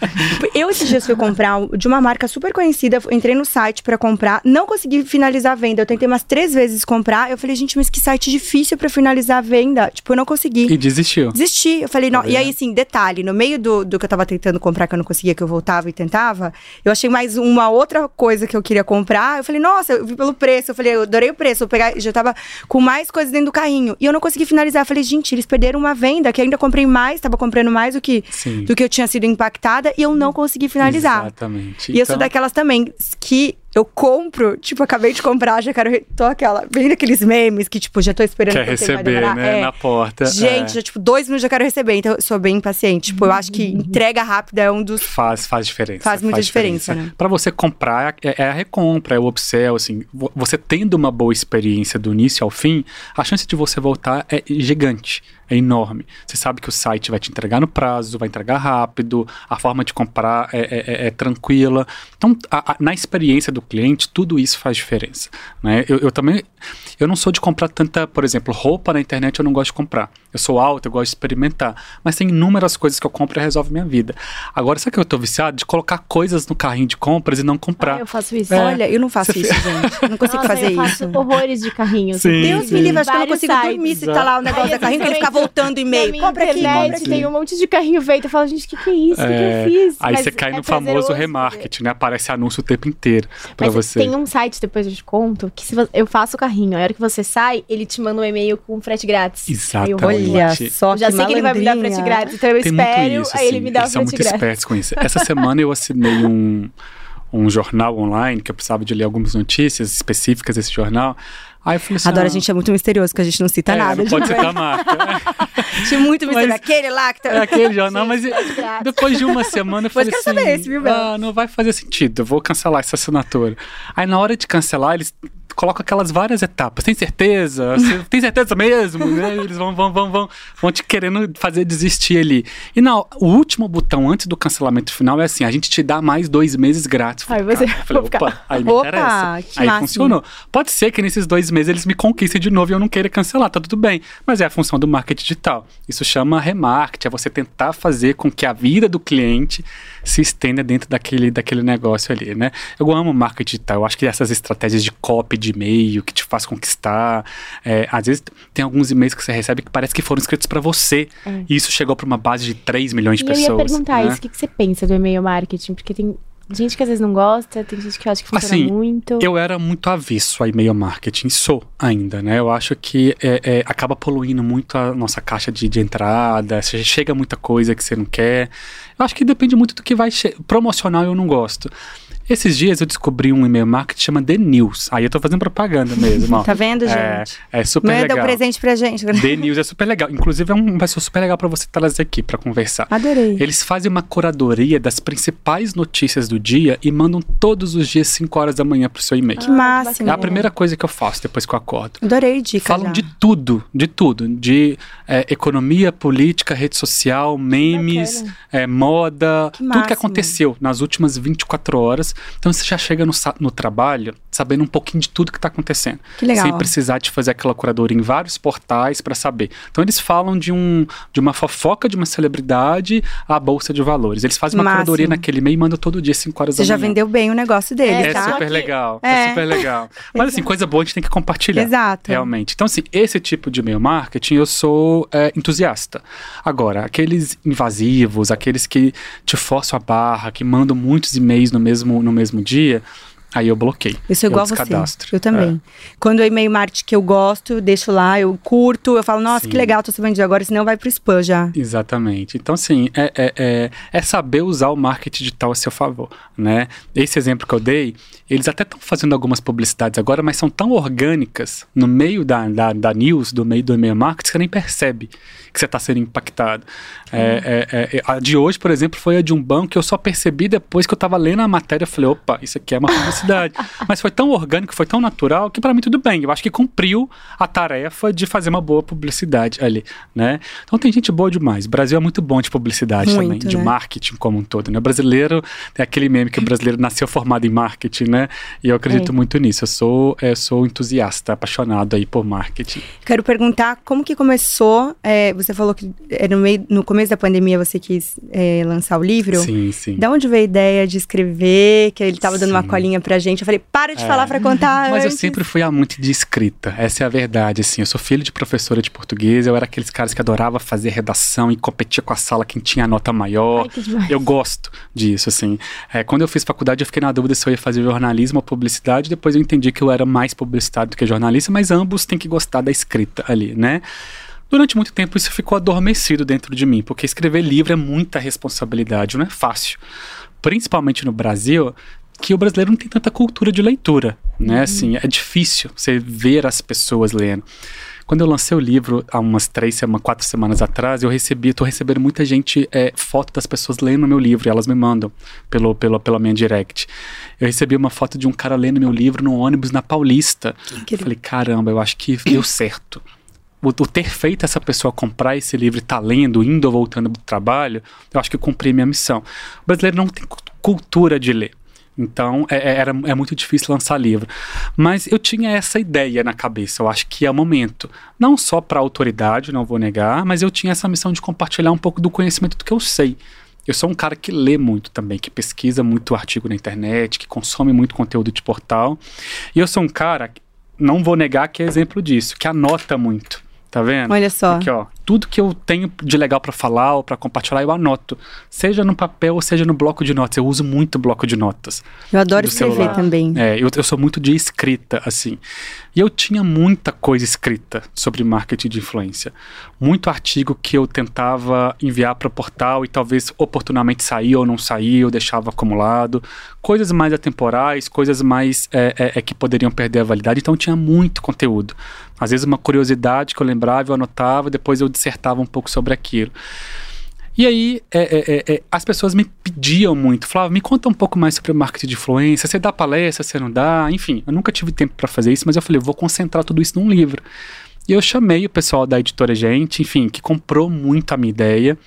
Eu esses dias fui comprar de uma marca super conhecida, entrei no site para comprar, não consegui finalizar a venda. Eu tentei umas três vezes comprar. Eu falei, gente, mas que site difícil para finalizar a venda. Tipo, eu não consegui. E desistiu. Desisti. Eu falei, não. Tá e aí, assim, detalhe, no meio do, do que eu tava tentando comprar, que eu não conseguia, que eu voltava e tentava, eu achei mais uma outra coisa que eu queria comprar. Eu falei, nossa, eu vi pelo preço. Eu falei, eu adorei o preço. Eu pegar, já tava com mais coisas dentro do carrinho. E eu não consegui finalizar. Eu falei, gente, eles perderam uma venda que ainda comprei mais, tava comprando mais do que, do que eu tinha sido impactada e eu não consegui finalizar. Exatamente. E então... eu sou então daquelas também que eu compro, tipo, acabei de comprar, já quero. Tô aquela. Vendo aqueles memes que, tipo, já tô esperando. Quer receber, né? É. Na porta. Gente, é. já, tipo, dois minutos já quero receber. Então, eu sou bem impaciente. Tipo, eu acho que entrega rápida é um dos. Faz, faz diferença. Faz muita faz diferença, diferença, né? Pra você comprar, é, é, a recompra, é o upsell, assim. Você tendo uma boa experiência do início ao fim, a chance de você voltar é gigante é enorme. Você sabe que o site vai te entregar no prazo, vai entregar rápido, a forma de comprar é, é, é, é tranquila. Então, a, a, na experiência do cliente, tudo isso faz diferença. Né? Eu, eu, também, eu não sou de comprar tanta, por exemplo, roupa na internet eu não gosto de comprar. Eu sou alto, eu gosto de experimentar. Mas tem inúmeras coisas que eu compro e resolve minha vida. Agora, sabe que eu tô viciado? De colocar coisas no carrinho de compras e não comprar. Ah, eu faço isso. É. Olha, eu não faço Você isso, gente. Eu não consigo Nossa, fazer eu faço isso. horrores de carrinho. Sim, Deus sim. me livre, acho que eu não consigo sites. dormir se tá lá o negócio da carrinho, que ele fica voltando e-mail. Compra aqui, compra aqui. Tem um monte de carrinho feito. Eu falo, gente, o que, que é isso? O é, que, que, eu é, fiz? Aí Mas você cai é no famoso remarketing, né? Aparece anúncio o tempo inteiro pra Mas você. Tem um site, depois eu te conto, que se você, eu faço o carrinho, a hora que você sai, ele te manda um e-mail com frete grátis. Exatamente. Olha só, eu já sei que ele vai me dar frete grátis, então eu Tem espero, isso, aí ele me dá o frete grátis. Eles são muito espertos com isso. Essa semana eu assinei um um jornal online, que eu precisava de ler algumas notícias específicas desse jornal. Aí eu falei assim, Adoro, ah, a gente é muito misterioso, que a gente não cita é, nada. Não pode citar a marca. Né? [laughs] Tinha muito misterioso. Mas, aquele lá que tá... É aquele jornal, mas depois de uma semana eu [laughs] falei assim, saber esse, viu, ah, não vai fazer sentido, eu vou cancelar essa assinatura. Aí na hora de cancelar, eles coloca aquelas várias etapas. Tem certeza? [laughs] Tem certeza mesmo? né? Eles vão, vão, vão, vão, vão te querendo fazer desistir ali. E não, o último botão antes do cancelamento final é assim: a gente te dá mais dois meses grátis. Aí você. Eu falei, opa, aí me opa, interessa. Aí máximo. funcionou. Pode ser que nesses dois meses eles me conquistem de novo e eu não queira cancelar, tá tudo bem. Mas é a função do marketing digital. Isso chama remarketing, é você tentar fazer com que a vida do cliente se estenda dentro daquele, daquele negócio ali, né? Eu amo marketing digital. Eu acho que essas estratégias de copy, de e-mail que te faz conquistar. É, às vezes tem alguns e-mails que você recebe que parece que foram escritos para você. É. E isso chegou para uma base de 3 milhões de e pessoas. Eu ia perguntar né? isso, o que, que você pensa do e-mail marketing? Porque tem gente que às vezes não gosta, tem gente que acha que funciona assim, muito. Eu era muito avesso a e-mail marketing, sou ainda, né? Eu acho que é, é, acaba poluindo muito a nossa caixa de, de entrada, chega muita coisa que você não quer. Eu acho que depende muito do que vai. Promocional eu não gosto. Esses dias eu descobri um e-mail marketing que chama The News. Aí eu tô fazendo propaganda mesmo, ó. [laughs] tá vendo, é, gente? É, é super Manda legal. Manda um presente pra gente. The News é super legal. Inclusive é uma pessoa super legal para você trazer aqui para conversar. Adorei. Eles fazem uma curadoria das principais notícias do dia e mandam todos os dias 5 horas da manhã pro seu e-mail. Que máximo. É a primeira coisa que eu faço depois que eu acordo. Adorei dica Falam já. de tudo, de tudo. De é, economia, política, rede social, memes, é, moda, que tudo que aconteceu nas últimas 24 horas. Então você já chega no, no trabalho sabendo um pouquinho de tudo que está acontecendo. Que legal. Sem precisar de fazer aquela curadoria em vários portais para saber. Então eles falam de, um, de uma fofoca de uma celebridade à bolsa de valores. Eles fazem uma Máximo. curadoria naquele e-mail e mandam todo dia 5 horas Você da manhã. Você já vendeu bem o negócio dele, é, tá? É super legal. É, é super legal. [laughs] Mas assim, coisa boa a gente tem que compartilhar. Exato. Realmente. Então assim, esse tipo de e-mail marketing eu sou é, entusiasta. Agora, aqueles invasivos, aqueles que te forçam a barra, que mandam muitos e-mails no mesmo, no mesmo dia, Aí eu bloqueio. Eu sou igual a você. Eu também. É. Quando é e-mail marketing que eu gosto, eu deixo lá, eu curto, eu falo, nossa, Sim. que legal, tô sabendo de agora, senão vai pro spam já. Exatamente. Então, assim, é, é, é, é, saber usar o marketing digital a seu favor, né? Esse exemplo que eu dei, eles até estão fazendo algumas publicidades agora, mas são tão orgânicas no meio da, da, da news, do meio do e-mail marketing, que você nem percebe que você está sendo impactado. É, é, é, a de hoje, por exemplo, foi a de um banco que eu só percebi depois que eu estava lendo a matéria. Eu falei, opa, isso aqui é uma publicidade. [laughs] Mas foi tão orgânico, foi tão natural, que para mim tudo bem. Eu acho que cumpriu a tarefa de fazer uma boa publicidade ali, né? Então tem gente boa demais. O Brasil é muito bom de publicidade muito, também, de né? marketing como um todo, né? O brasileiro, tem aquele meme que o brasileiro nasceu formado em marketing, né? E eu acredito é. muito nisso. Eu sou, eu sou entusiasta, apaixonado aí por marketing. Quero perguntar como que começou, é, você falou que é no, meio, no começo da pandemia você quis é, lançar o livro. Sim, sim. Da onde veio a ideia de escrever? Que ele estava dando uma colinha pra gente. Eu falei, para de é. falar pra contar. Mas antes. eu sempre fui muito de escrita. Essa é a verdade, assim. Eu sou filho de professora de português. Eu era aqueles caras que adorava fazer redação e competia com a sala quem tinha a nota maior. Ai, eu gosto disso, assim. É, quando eu fiz faculdade, eu fiquei na dúvida se eu ia fazer jornalismo ou publicidade. Depois eu entendi que eu era mais publicitário do que jornalista, mas ambos têm que gostar da escrita ali, né? Durante muito tempo isso ficou adormecido dentro de mim, porque escrever livro é muita responsabilidade, não é fácil. Principalmente no Brasil, que o brasileiro não tem tanta cultura de leitura, né? Uhum. Assim, é difícil você ver as pessoas lendo. Quando eu lancei o livro há umas três, semanas, quatro semanas atrás, eu recebi, estou recebendo muita gente, é, foto das pessoas lendo o meu livro, e elas me mandam pelo, pelo, pela minha direct. Eu recebi uma foto de um cara lendo meu livro no ônibus na Paulista. Que Falei, caramba, eu acho que deu certo o, o, ter feito essa pessoa comprar esse livro e tá lendo, indo ou voltando do trabalho, eu acho que eu cumpri minha missão. O brasileiro não tem cultura de ler. Então é, é, era, é muito difícil lançar livro. Mas eu tinha essa ideia na cabeça, eu acho que é o momento. Não só para a autoridade, não vou negar, mas eu tinha essa missão de compartilhar um pouco do conhecimento do que eu sei. Eu sou um cara que lê muito também, que pesquisa muito artigo na internet, que consome muito conteúdo de portal. E eu sou um cara, não vou negar que é exemplo disso, que anota muito. Tá vendo? Olha só. Aqui, ó. Tudo que eu tenho de legal para falar ou para compartilhar, eu anoto. Seja no papel ou seja no bloco de notas. Eu uso muito bloco de notas. Eu adoro escrever celular. também. É, eu, eu sou muito de escrita, assim. E eu tinha muita coisa escrita sobre marketing de influência. Muito artigo que eu tentava enviar para o portal e talvez oportunamente saía ou não saía, eu deixava acumulado. Coisas mais atemporais, coisas mais é, é, é que poderiam perder a validade. Então tinha muito conteúdo. Às vezes uma curiosidade que eu lembrava, eu anotava, depois eu dissertava um pouco sobre aquilo. E aí, é, é, é, é, as pessoas me pediam muito, falavam, me conta um pouco mais sobre o marketing de influência, você dá palestra, você não dá, enfim, eu nunca tive tempo para fazer isso, mas eu falei, vou concentrar tudo isso num livro. E eu chamei o pessoal da editora Gente, enfim, que comprou muito a minha ideia,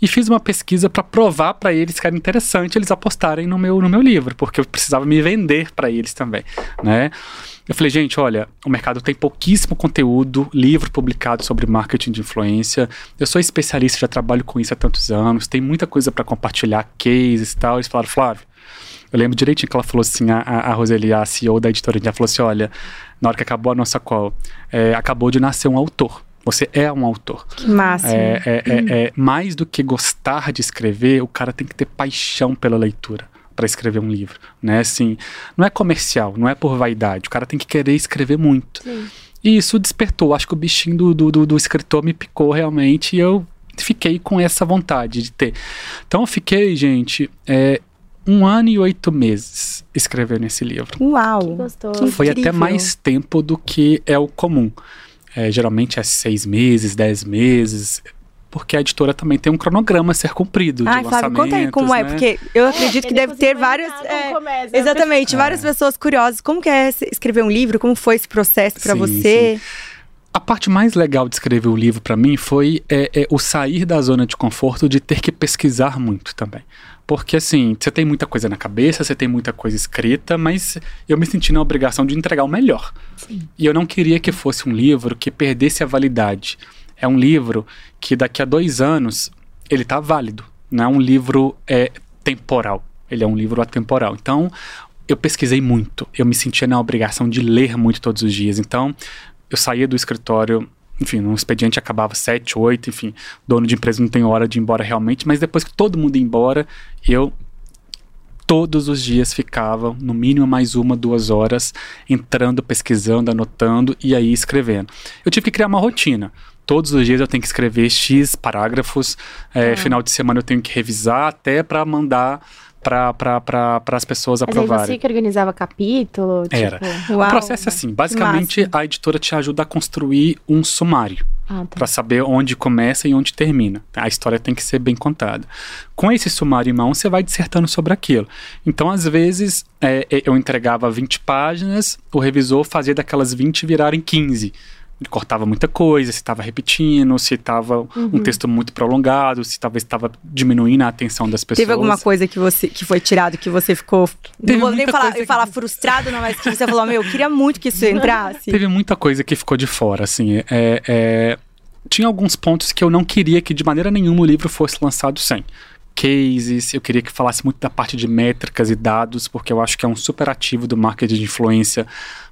e fiz uma pesquisa para provar para eles que era interessante eles apostarem no meu, no meu livro, porque eu precisava me vender para eles também, né? Eu falei, gente, olha, o mercado tem pouquíssimo conteúdo, livro publicado sobre marketing de influência. Eu sou especialista, já trabalho com isso há tantos anos, tem muita coisa para compartilhar, cases e tal. Eles falaram, Flávio, eu lembro direitinho que ela falou assim, a, a Roseli, a CEO da editora, ela falou assim, olha, na hora que acabou a nossa call, é, acabou de nascer um autor. Você é um autor. Que massa. É, é, é, é, mais do que gostar de escrever, o cara tem que ter paixão pela leitura para escrever um livro, né? Assim, não é comercial, não é por vaidade. O cara tem que querer escrever muito. Sim. E isso despertou. Acho que o bichinho do, do, do, escritor me picou realmente e eu fiquei com essa vontade de ter. Então eu fiquei, gente, é, um ano e oito meses escrevendo esse livro. Uau! Que gostoso. Foi até mais tempo do que é o comum. É, geralmente é seis meses, dez meses porque a editora também tem um cronograma a ser cumprido. Ai, Fábio, conta aí como é, né? é, porque eu acredito é, que deve ter vários. É, começa, exatamente, várias pessoas curiosas. Como que é escrever um livro? Como foi esse processo para você? Sim. A parte mais legal de escrever o livro para mim foi é, é, o sair da zona de conforto de ter que pesquisar muito também. Porque assim, você tem muita coisa na cabeça, você tem muita coisa escrita, mas eu me senti na obrigação de entregar o melhor. Sim. E eu não queria que fosse um livro que perdesse a validade é um livro que daqui a dois anos ele está válido. Não é um livro é, temporal. Ele é um livro atemporal. Então, eu pesquisei muito. Eu me sentia na obrigação de ler muito todos os dias. Então, eu saía do escritório enfim, um expediente acabava sete, oito, enfim, dono de empresa não tem hora de ir embora realmente, mas depois que todo mundo ia embora, eu todos os dias ficava, no mínimo mais uma, duas horas, entrando, pesquisando, anotando e aí escrevendo. Eu tive que criar uma rotina todos os dias eu tenho que escrever X parágrafos, é, ah. final de semana eu tenho que revisar até para mandar para pra, as pessoas aprovarem. Mas você que organizava capítulo? Era. Tipo... Uau, o processo é assim, basicamente a editora te ajuda a construir um sumário. Ah, tá. para saber onde começa e onde termina. A história tem que ser bem contada. Com esse sumário em mão, você vai dissertando sobre aquilo. Então, às vezes, é, eu entregava 20 páginas, o revisor fazia daquelas 20 virarem 15 cortava muita coisa, se estava repetindo, se estava uhum. um texto muito prolongado, se talvez estava diminuindo a atenção das pessoas. Teve alguma coisa que você que foi tirado que você ficou Teve não vou nem falar, que... falar frustrado, não, mas que você falou, meu, eu queria muito que isso entrasse. Teve muita coisa que ficou de fora, assim, é, é, tinha alguns pontos que eu não queria que de maneira nenhuma o livro fosse lançado sem cases, eu queria que falasse muito da parte de métricas e dados, porque eu acho que é um super ativo do marketing de influência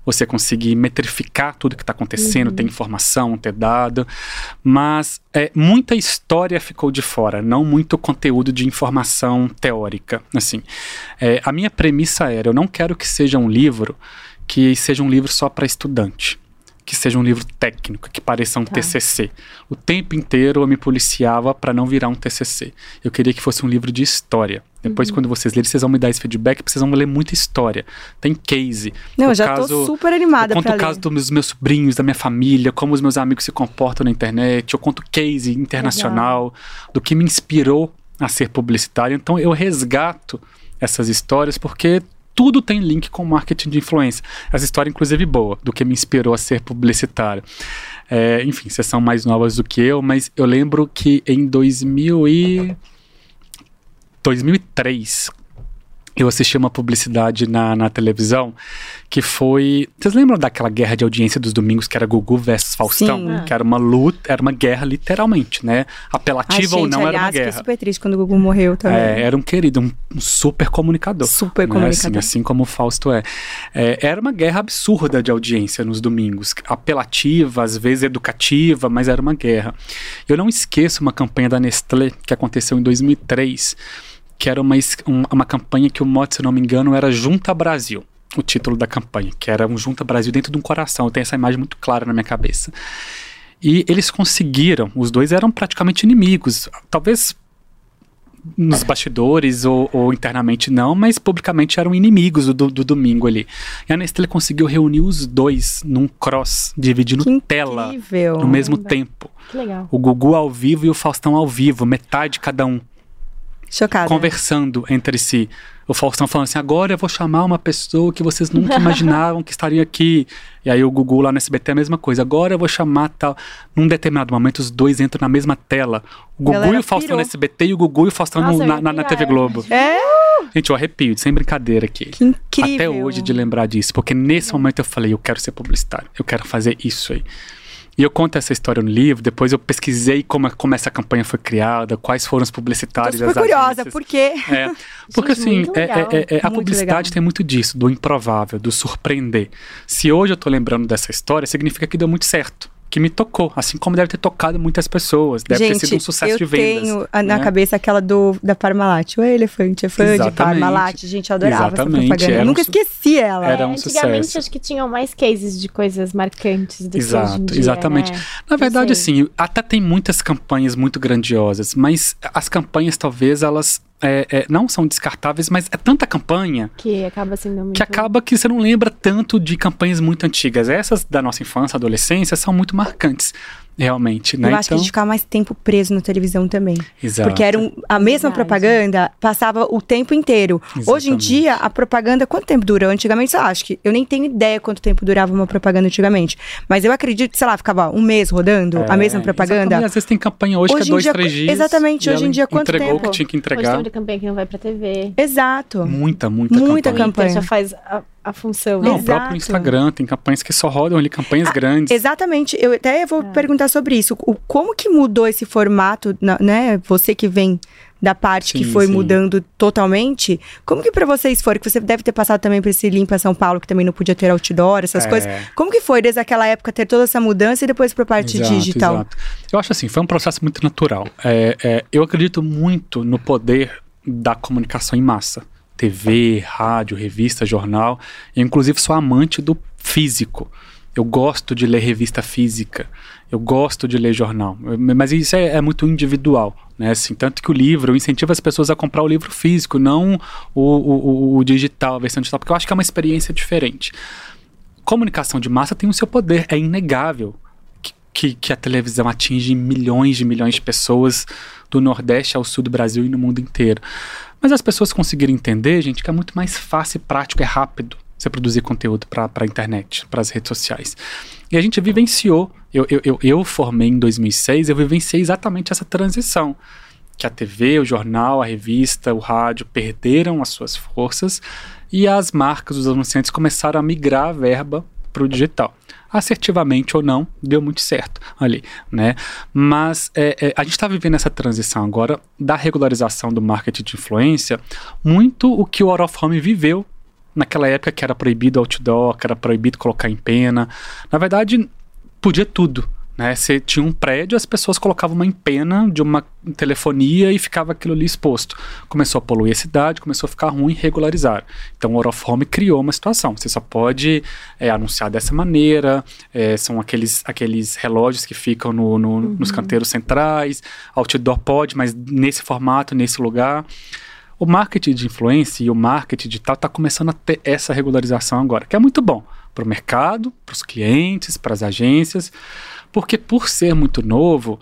você conseguir metrificar tudo que está acontecendo, uhum. ter informação, ter dado. Mas é, muita história ficou de fora, não muito conteúdo de informação teórica. Assim, é, a minha premissa era: eu não quero que seja um livro que seja um livro só para estudante que seja um livro técnico, que pareça um tá. TCC. O tempo inteiro eu me policiava para não virar um TCC. Eu queria que fosse um livro de história. Depois, uhum. quando vocês lerem, vocês vão me dar esse feedback, precisam ler muita história. Tem case. Não, eu já caso, tô super animada. Eu conto o caso dos meus sobrinhos, da minha família, como os meus amigos se comportam na internet. Eu conto case internacional, Legal. do que me inspirou a ser publicitário. Então, eu resgato essas histórias porque tudo tem link com marketing de influência. Essa história, inclusive, boa, do que me inspirou a ser publicitário. É, enfim, vocês são mais novas do que eu, mas eu lembro que em 2000 e... 2003, eu assisti uma publicidade na, na televisão que foi. Vocês lembram daquela guerra de audiência dos domingos que era Gugu versus Faustão? Sim. Que era uma luta, era uma guerra literalmente, né? Apelativa Ai, ou gente, não, aliás, era uma guerra. super triste quando o Gugu morreu também. É, era um querido, um, um super comunicador. Super né? comunicador. Assim, assim como o Fausto é. É, Era uma guerra absurda de audiência nos domingos. Apelativa, às vezes educativa, mas era uma guerra. Eu não esqueço uma campanha da Nestlé que aconteceu em 2003, que era uma, um- uma campanha que o mote, se não me engano, era Junta Brasil. O título da campanha, que era um Junta Brasil dentro de um coração. Eu tenho essa imagem muito clara na minha cabeça. E eles conseguiram, os dois eram praticamente inimigos. Talvez nos bastidores ou, ou internamente não, mas publicamente eram inimigos do, do domingo ali. E a Nestlé conseguiu reunir os dois num cross, dividindo Que tela incrível. no mesmo Caramba. tempo. Que legal. O Gugu ao vivo e o Faustão ao vivo, metade cada um, Chocada. conversando entre si. O Faustão falando assim: agora eu vou chamar uma pessoa que vocês nunca [laughs] imaginavam que estaria aqui. E aí o Gugu lá no SBT é a mesma coisa. Agora eu vou chamar tal. Num determinado momento, os dois entram na mesma tela. O Gugu Galera e o Faustão pirou. no SBT e o Gugu e o Faustão no- Nossa, na, na- na TV Globo. É, Gente, eu arrepio, sem brincadeira aqui. que incrível. Até hoje de lembrar disso, porque nesse momento eu falei, eu quero ser publicitário, eu quero fazer isso aí. E eu conto essa história no livro, depois eu pesquisei como, como essa campanha foi criada, quais foram os Tô publicitários super das curiosa, agências. por quê? É, [laughs] porque Gente, assim, é- é- é- a publicidade legal. tem muito disso, do improvável, do surpreender. Se hoje eu tô lembrando dessa história, significa que deu muito certo. Que me tocou, assim como deve ter tocado muitas pessoas. Deve Gente, ter sido um sucesso eu de vendas. tenho a- na né? cabeça aquela do, da Parmalat. O elefante é fã de Exatamente. Parmalat. Gente, eu adorava Exatamente, essa propaganda. era Eu um nunca su- esqueci ela. era um É, antigamente sucesso. acho que tinham mais cases de coisas marcantes do que hoje em Exato, dia, exatamente. né? Na verdade, assim, até tem muitas campanhas muito grandiosas, mas as campanhas talvez elas é, é, não são descartáveis, mas é tanta campanha Que acaba sendo muito... que acaba que você não lembra tanto de campanhas muito antigas. Essas da nossa infância, adolescência, são muito marcantes, realmente, né? Eu acho que a gente ficava mais tempo preso na televisão também. exato. Porque era um- a mesma Verdade. propaganda, passava o tempo inteiro. Hoje em Exatamente. dia, a propaganda, quanto tempo dura? Antigamente, sei lá, acho que eu nem tenho ideia quanto tempo durava uma propaganda antigamente. Mas eu acredito que, sei lá, ficava um mês rodando a É, mesma propaganda. exatamente. Às vezes tem campanha hoje, Hoje que em é dois, dia- três dias. exatamente, hoje em dia, quanto entregou o tempo? que tinha que Hoje entregar. tem muita campanha que não vai pra TV. Exato. Muita, muita, Muita campanha. campanha. Já faz a, a função. Não, né? o próprio Exato. Instagram tem campanhas que só rodam ali, campanhas grandes. Exatamente. Eu até vou É. perguntar sobre isso. O, como que mudou esse formato, né? Você que vem da parte que Sim, foi sim. mudando totalmente. Como que pra vocês foi? Que você deve ter passado também por esse Limpa São Paulo, que também não podia ter outdoor, essas É. coisas. Como que foi desde aquela época ter toda essa mudança e depois pra parte Exato, digital? exato. Eu acho assim, foi um processo muito natural. É, é, eu acredito muito no poder da comunicação em massa. TV, rádio, revista, jornal. Eu, inclusive, sou amante do físico. Eu gosto de ler revista física. Eu gosto de ler jornal. Mas isso é, é muito individual. Né? Assim, tanto que o livro, eu incentivo as pessoas a comprar o livro físico, não o, o- o- digital, a versão digital, porque eu acho que é uma experiência diferente comunicação de massa tem o seu poder, é inegável que, que, que a televisão atinge milhões de milhões de pessoas do Nordeste ao Sul do Brasil e no mundo inteiro. Mas as pessoas conseguiram entender, gente, que é muito mais fácil, prático e rápido você produzir conteúdo para a internet, para as redes sociais. E a gente vivenciou, eu, eu, eu, eu formei em 2006, eu vivenciei exatamente essa transição que a TV, o jornal, a revista, o rádio perderam as suas forças e as marcas, os anunciantes começaram a migrar a verba para o digital. Assertivamente ou não, deu muito certo ali, né? Mas é, é, a gente está vivendo essa transição agora da regularização do marketing de influência, muito o que o Out of Home viveu naquela época que era proibido outdoor, que era proibido colocar em pena. Na verdade, podia tudo. Né? Você tinha um prédio, as pessoas colocavam uma empena de uma telefonia e ficava aquilo ali exposto. Começou a poluir a cidade, começou a ficar ruim, regularizar. Então o Out of Home criou uma situação. Você só pode é, anunciar dessa maneira, é, são aqueles, aqueles relógios que ficam no, no, nos canteiros centrais, outdoor pode, mas nesse formato, nesse lugar. O marketing de influência e o marketing digital está começando a ter essa regularização agora, que é muito bom para o mercado, para os clientes, para as agências, porque por ser muito novo,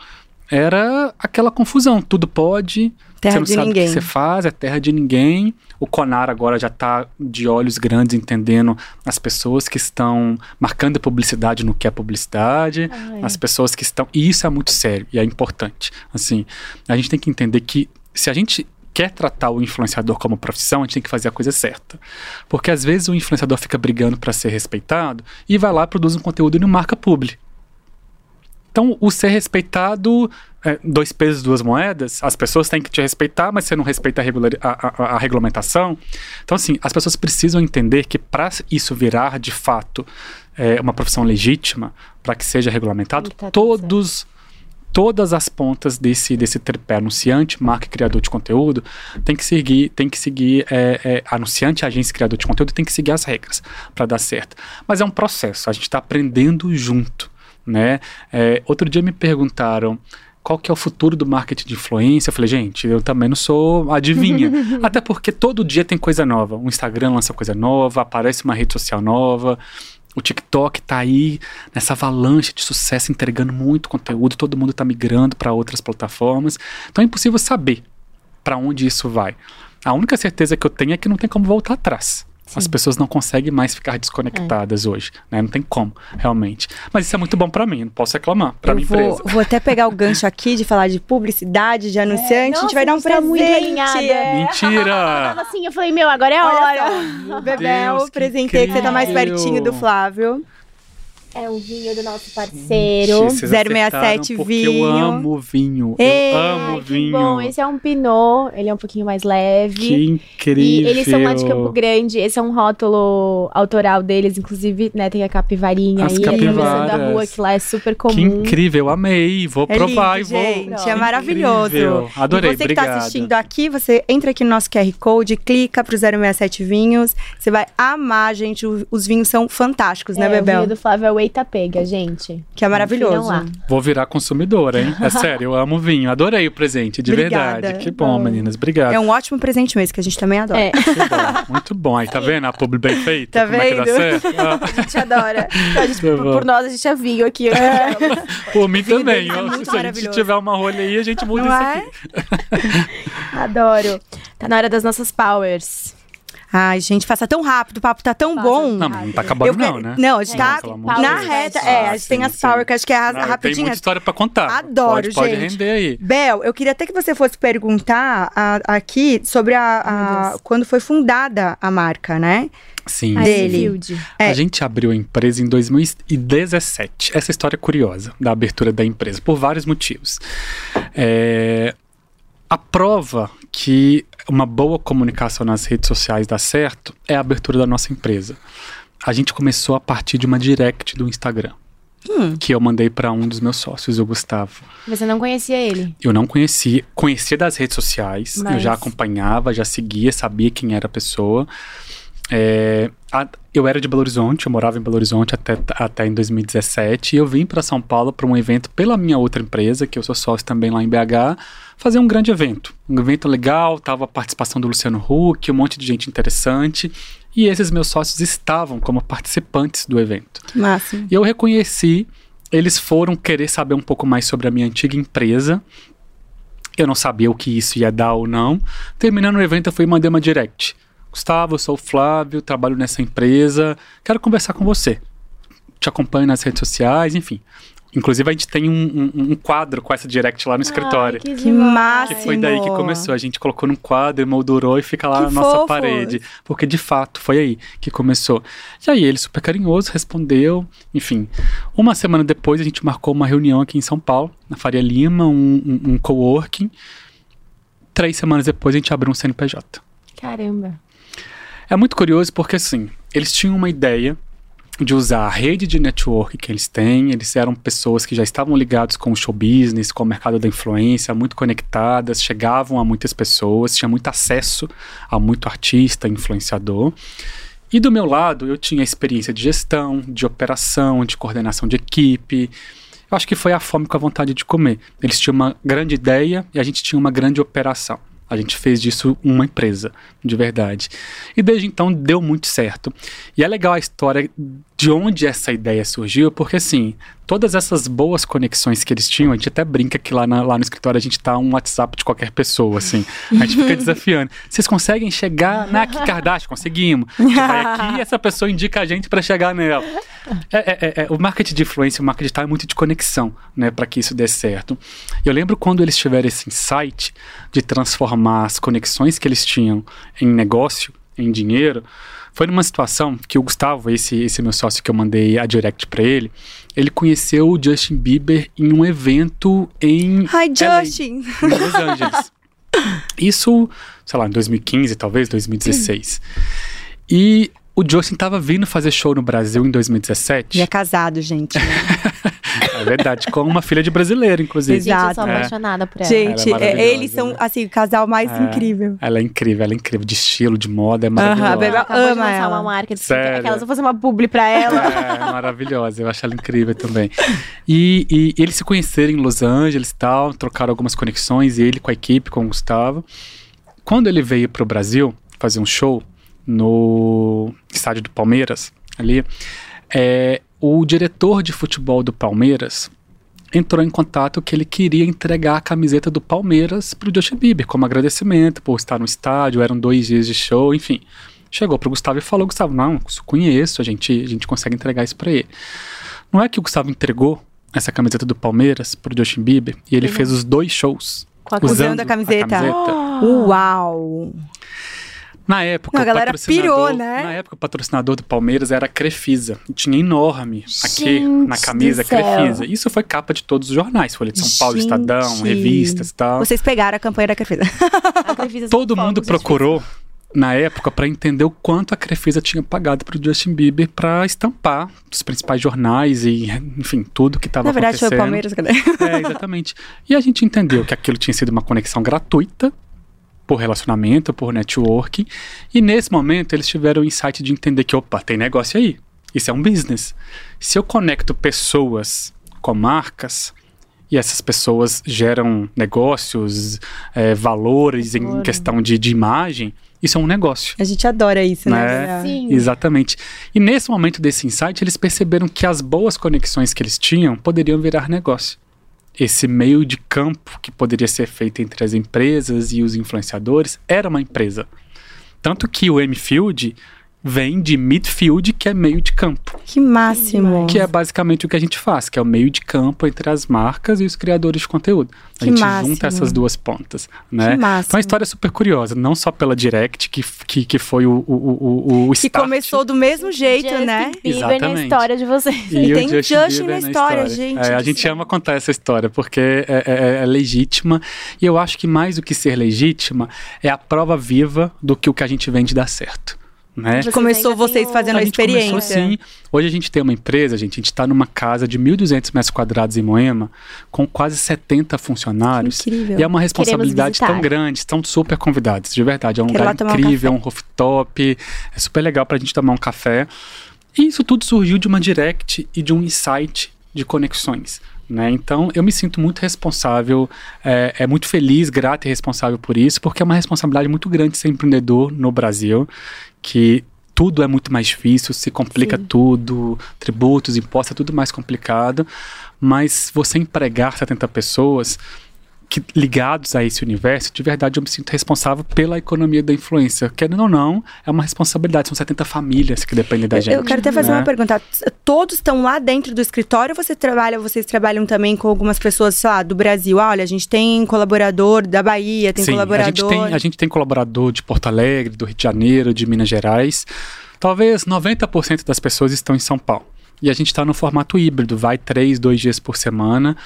era aquela confusão. Tudo pode, Terra você não de sabe ninguém. o que você faz, é terra de ninguém. O Conar agora já está de olhos grandes entendendo as pessoas que estão marcando publicidade no que é publicidade, Ai. as pessoas que estão. E isso é muito sério e é importante. Assim, a gente tem que entender que se a gente quer tratar o influenciador como profissão, a gente tem que fazer a coisa certa. Porque às vezes o influenciador fica brigando para ser respeitado e vai lá produz um conteúdo e não marca publi. Então, o ser respeitado, é, dois pesos, duas moedas, as pessoas têm que te respeitar, mas você não respeita a, regular, a, a, a regulamentação. Então, assim, as pessoas precisam entender que para isso virar de fato é, uma profissão legítima, para que seja regulamentado, tá todos todas as pontas desse, desse tripé anunciante, marca e criador de conteúdo, tem que seguir, tem que seguir é, é, anunciante, agência e criador de conteúdo, tem que seguir as regras para dar certo. Mas é um processo, a gente está aprendendo junto, né? É, outro dia me perguntaram qual que é o futuro do marketing de influência. Eu falei, gente, eu também não sou adivinha. [laughs] Até porque todo dia tem coisa nova. O Instagram lança coisa nova, aparece uma rede social nova. O TikTok tá aí nessa avalanche de sucesso, entregando muito conteúdo, todo mundo tá migrando para outras plataformas. Então é impossível saber para onde isso vai. A única certeza que eu tenho é que não tem como voltar atrás. As pessoas não conseguem mais ficar desconectadas hoje, né? Não tem como, realmente. Mas isso é muito bom para mim, não posso reclamar, para Eu minha vou, empresa. vou até pegar o gancho aqui de falar de publicidade, de anunciante. a gente vai dar um Nossa, tá muito presente. alinhada. Eu Mentira! tava assim, eu falei, meu, agora é a hora. Bebel, Deus, que presentei que você tá mais pertinho do Flávio. É um vinho do nosso parceiro. Vocês 067 acertaram porque vinho. Eu amo vinho. Ei, eu amo que vinho. bom. Esse é um Pinot, ele é um pouquinho mais leve. Que incrível. E eles são lá de Campo Grande, esse é um rótulo autoral deles, inclusive, né, tem a capivarinha As aí, a travessão da capivaras. rua, que lá é super Que comum. incrível, eu amei. Vou É provar lindo, e vou. gente, é maravilhoso. incrível. Adorei, e você obrigado. que tá assistindo aqui, você entra aqui no nosso QR Code, clica pro 067 Vinhos. Você vai amar, gente. o- Os vinhos são fantásticos, né, É, o Bebel? vinho do Flávio é Eita Pega, gente. Que é maravilhoso. Vou virar consumidora, hein? É [laughs] sério, eu amo vinho. Adorei o presente, de Obrigada. verdade. Que bom, meninas. Obrigado. É um ótimo presente mesmo, que a gente também adora. É, Que bom, muito bom. Aí, tá vendo? A publi bem feita. Tá como é que dá vendo? certo? Ah, [laughs] a gente adora. Então, a gente, Tá por, bom. por nós, a gente é vinho aqui. por mim Vinho também. é muito Se a gente tiver uma rolha aí, a gente muda Não isso é? aqui. [laughs] Adoro. Tá na hora das nossas powers. Ai, gente, passa tão rápido, o papo tá tão Passa bom. Não, não tá acabando, Eu não, né? Não, a gente É, tá na reta. Ah, É, a gente tem sim, as sim. power que acho que é ra- Não, Tem rapidinho. muita história pra contar. Adoro, pode, Pode gente. render aí. Bel, eu queria até que você fosse perguntar a- aqui sobre a, a- quando foi fundada a marca, né? Sim. A Dele. É. A gente abriu a empresa em 2017. Essa história é curiosa da abertura da empresa, por vários motivos. É, a prova que uma boa comunicação nas redes sociais dá certo é a abertura da nossa empresa. A gente começou a partir de uma direct do Instagram. Que eu mandei para um dos meus sócios, o Gustavo. Você não conhecia ele? Eu não conhecia, conhecia das redes sociais, eu Mas- já acompanhava, já seguia, sabia quem era a pessoa. É, a- eu era de Belo Horizonte, eu morava em Belo Horizonte até, até em 2017, e eu vim para São Paulo para um evento pela minha outra empresa, que eu sou sócio também lá em BH, fazer um grande evento. Um evento legal, tava a participação do Luciano Huck, um monte de gente interessante, e esses meus sócios estavam como participantes do evento. Máximo. E eu reconheci, eles foram querer saber um pouco mais sobre a minha antiga empresa. Eu não sabia o que isso ia dar ou não. Terminando o evento, eu fui e mandei uma direct. Gustavo, eu sou o Flávio, trabalho nessa empresa, quero conversar com você. Te acompanho nas redes sociais, enfim. Inclusive, a gente tem um, um- um quadro com essa direct lá no escritório. Ai, Que demais. massa. Que foi daí que começou. A gente colocou num quadro, emoldurou e fica lá Que na nossa fofos. parede. Porque de fato foi aí que começou. E aí ele, super carinhoso, respondeu. Enfim, uma semana depois a gente marcou uma reunião aqui em São Paulo, na Faria Lima, um, um, um coworking. Três semanas depois a gente abriu um CNPJ. Caramba. É muito curioso porque, assim, eles tinham uma ideia de usar a rede de network que eles têm. Eles eram pessoas que já estavam ligados com o show business, com o mercado da influência, muito conectadas, chegavam a muitas pessoas, tinha muito acesso a muito artista, influenciador. E do meu lado, eu tinha experiência de gestão, de operação, de coordenação de equipe. Eu acho que foi a fome com a vontade de comer. Eles tinham uma grande ideia e a gente tinha uma grande operação. A gente fez disso uma empresa, de verdade. E desde então deu muito certo. E é legal a história de onde essa ideia surgiu, porque assim, todas essas boas conexões que eles tinham, a gente até brinca que lá, na, lá no escritório a gente tá um WhatsApp de qualquer pessoa, assim. A gente fica [laughs] desafiando. Vocês conseguem chegar na Kim Kardashian? Conseguimos. A gente vai aqui e essa pessoa indica a gente para chegar nela. É, é, é, é, o marketing de influência, o marketing digital é muito de conexão, né, para que isso dê certo. Eu lembro quando eles tiveram esse insight de transformar as conexões que eles tinham em negócio, em dinheiro, foi numa situação que o Gustavo, esse, esse meu sócio que eu mandei a direct para ele, ele conheceu o Justin Bieber em um evento em. Hi, Justin! LA, em Los Angeles. Isso, sei lá, em 2015, talvez, 2016. E o Justin estava vindo fazer show no Brasil em 2017. E é casado, gente. Né? [laughs] É verdade, com uma filha de brasileiro, inclusive. Gente, eu Exato. sou É. apaixonada por ela. Gente, Ela é é- eles são, né? assim, o casal mais É. incrível. Ela é incrível, ela é incrível, de estilo, de moda, é maravilhosa. Bebel Ela acabou de ama lançar ela. uma marca de Sério? Aquelas, vou fazer uma publi pra ela. É, maravilhosa, eu acho ela incrível também. E, e eles se conheceram em Los Angeles e tal, trocaram algumas conexões, ele com a equipe, com o Gustavo. Quando ele veio pro Brasil fazer um show no estádio do Palmeiras, ali, é, o diretor de futebol do Palmeiras entrou em contato que ele queria entregar a camiseta do Palmeiras pro Justin Bieber, como agradecimento por estar no estádio, eram dois dias de show, enfim. Chegou pro Gustavo e falou, Gustavo, não, conheço, a gente, a gente consegue entregar isso pra ele. Não é que o Gustavo entregou essa camiseta do Palmeiras pro Justin Bieber e ele Uhum. fez os dois shows Com a Usando a camiseta. Uau! Na época, Não, a o galera patrocinador, pirou, né? Na época, o patrocinador do Palmeiras era a Crefisa. E tinha enorme aqui Gente na camisa. Crefisa. Isso foi capa de todos os jornais, Folha de São Paulo, Gente. Estadão, revistas e tal. Vocês pegaram a campanha da Crefisa. A Crefisa Todo são mundo fogos, procurou na época para entender o quanto a Crefisa tinha pagado pro Justin Bieber para estampar os principais jornais e, enfim, tudo que estava Na verdade, foi acontecendo. o Palmeiras, cadê? É, exatamente. E a gente entendeu que aquilo tinha sido uma conexão gratuita por relacionamento, por networking. E nesse momento eles tiveram o insight de entender que, opa, tem negócio aí. Isso é um business. Se eu conecto pessoas com marcas e essas pessoas geram negócios, é, valores em Valor. questão de, de imagem, isso é um negócio. A gente adora isso, né? Né? Sim. Exatamente. E nesse momento desse insight, eles perceberam que as boas conexões que eles tinham poderiam virar negócio. Esse meio de campo que poderia ser feito entre as empresas e os influenciadores era uma empresa. Tanto que o M-Field vem de midfield, que é meio de campo. Que máximo. Que é basicamente o que a gente faz, que é o meio de campo entre as marcas e os criadores de conteúdo. A Que gente máximo. junta essas duas pontas, né? Que máximo. Então a história é super curiosa, não só pela Direct, que, que, que foi o, o, o, o Que start, começou do mesmo jeito, Justin né? Bieber na Exatamente. história de vocês. E o tem Justin na história, gente É, a gente céu. ama contar essa história, porque é, é- é legítima. E eu acho que mais do que ser legítima, é a prova viva do que o que a gente vende dá certo. Né? Vocês Começou vocês fazendo a começou experiência. assim. Hoje a gente tem uma empresa, gente, a gente está numa casa de 1.200 metros quadrados em Moema, com quase 70 funcionários. Incrível. E é uma responsabilidade tão grande, estão super convidados, de verdade. É um Quero lugar tomar um incrível, um, rooftop, é super legal pra gente tomar um café. E isso tudo surgiu de uma direct e de um insight de conexões. Né? Então, eu me sinto muito responsável, é, é muito feliz, grato e responsável por isso, porque é uma responsabilidade muito grande ser empreendedor no Brasil, que tudo é muito mais difícil, se complica Sim. tudo, tributos, impostos, é tudo mais complicado. Mas você empregar 70 pessoas que, ligados a esse universo, de verdade eu me sinto responsável pela economia da influência. Querendo ou não, é uma responsabilidade. São 70 famílias que dependem da Eu- gente. Eu quero até fazer né? uma pergunta. Todos estão lá dentro do escritório ou você trabalha, vocês trabalham também com algumas pessoas, sei lá, do Brasil? Ah, olha, a gente tem colaborador da Bahia, tem Sim, a colaborador. gente tem, a gente tem colaborador de Porto Alegre, do Rio de Janeiro, de Minas Gerais. Talvez 90% das pessoas estão em São Paulo. E a gente está no formato híbrido, vai três, dois dias por semana.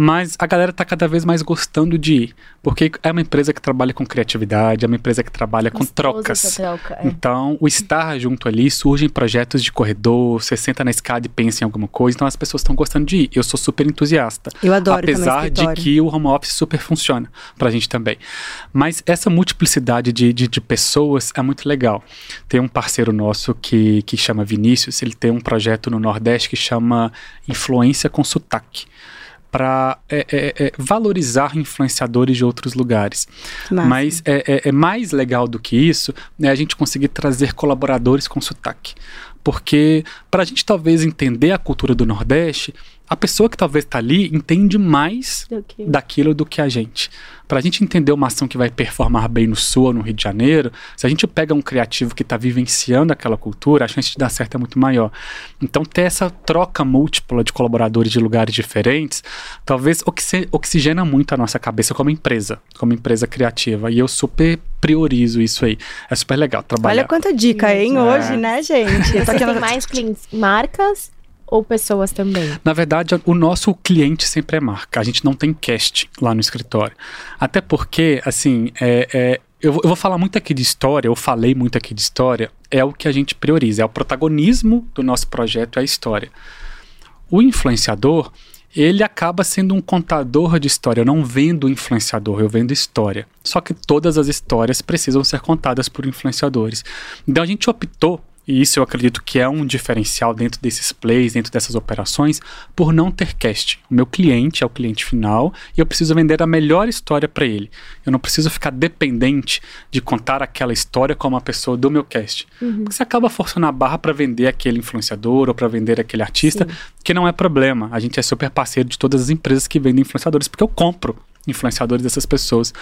Mas a galera está cada vez mais gostando de ir. Porque é uma empresa que trabalha com criatividade, é uma empresa que trabalha com Gostoso trocas. troca, é. Então, o estar junto ali surgem projetos de corredor, você senta na escada e pensa em alguma coisa, então as pessoas estão gostando de ir. Eu sou super entusiasta. Eu adoro Apesar de que o home office super funciona pra gente também. Mas essa multiplicidade de, de, de pessoas é muito legal. Tem um parceiro nosso que, que chama Vinícius, ele tem um projeto no Nordeste que chama Influência com Sotaque. Para é, é, é, valorizar influenciadores de outros lugares. Massa. Mas é, é- é mais legal do que isso né, a gente conseguir trazer colaboradores com sotaque. Porque para a gente talvez entender a cultura do Nordeste, a pessoa que talvez está ali entende mais que- daquilo do que a gente. Para a gente entender uma ação que vai performar bem no Sul ou no Rio de Janeiro, se a gente pega um criativo que está vivenciando aquela cultura, a chance de dar certo é muito maior. Então, ter essa troca múltipla de colaboradores de lugares diferentes, talvez oxi- oxigena muito a nossa cabeça como empresa, como empresa criativa. E eu super priorizo isso aí. É super legal trabalhar. Olha quanta dica, hein, É. hoje, né, gente? [laughs] Eu tô Você aqui tem mais clientes, marcas ou pessoas também? Na verdade, o nosso cliente sempre é marca. A gente não tem cast lá no escritório. Até porque, assim, é, é, eu, eu vou falar muito aqui de história, eu falei muito aqui de história, é o que a gente prioriza, é o protagonismo do nosso projeto, é a história. O influenciador, ele acaba sendo um contador de história. Eu não vendo influenciador, eu vendo história. Só que todas as histórias precisam ser contadas por influenciadores. Então a gente optou, e isso eu acredito que é um diferencial dentro desses plays, dentro dessas operações, por não ter cast. O meu cliente é o cliente final e eu preciso vender a melhor história para ele. Eu não preciso ficar dependente de contar aquela história como a pessoa do meu cast. Porque você acaba forçando a barra para vender aquele influenciador ou para vender aquele artista, que não é problema. A gente é super parceiro de todas as empresas que vendem influenciadores, porque eu compro influenciadores dessas pessoas.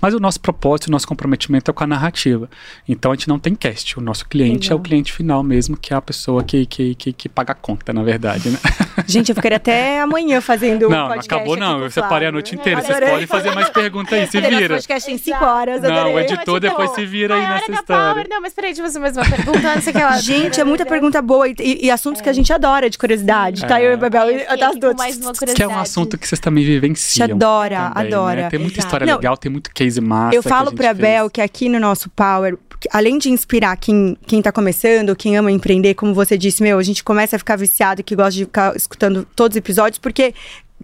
Mas o nosso propósito, o nosso comprometimento é com a narrativa. Então a gente não tem cast. O nosso cliente é Legal. o cliente final mesmo, que é a pessoa que, que, que, que paga a conta, na verdade, né? [laughs] Gente, eu ficaria até amanhã fazendo um não, não podcast acabou não. com o Eu separei a noite inteira. Vocês podem fazer mais perguntas aí, se vira. podcast em 5 Exato. horas, Não, o editor depois se vira aí nessa história. Power. Não, mas peraí, deixa eu fazer mais uma pergunta antes que [laughs] ela... Gente, é muita pergunta boa e, e- e assuntos que a gente adora de curiosidade, tá? Eu e a Bebel, Ai, eu e fiquei das aqui com duas. mais uma Que é um assunto que vocês também vivenciam. Te adora, também, adora. né? Tem muita Exato. história Não, legal, tem muito case massa. Eu falo pra fez. Bel que aqui no nosso Power, além de inspirar quem, quem tá começando, quem ama empreender, como você disse, meu, a gente começa a ficar viciado que gosta de ficar escutando todos os episódios, porque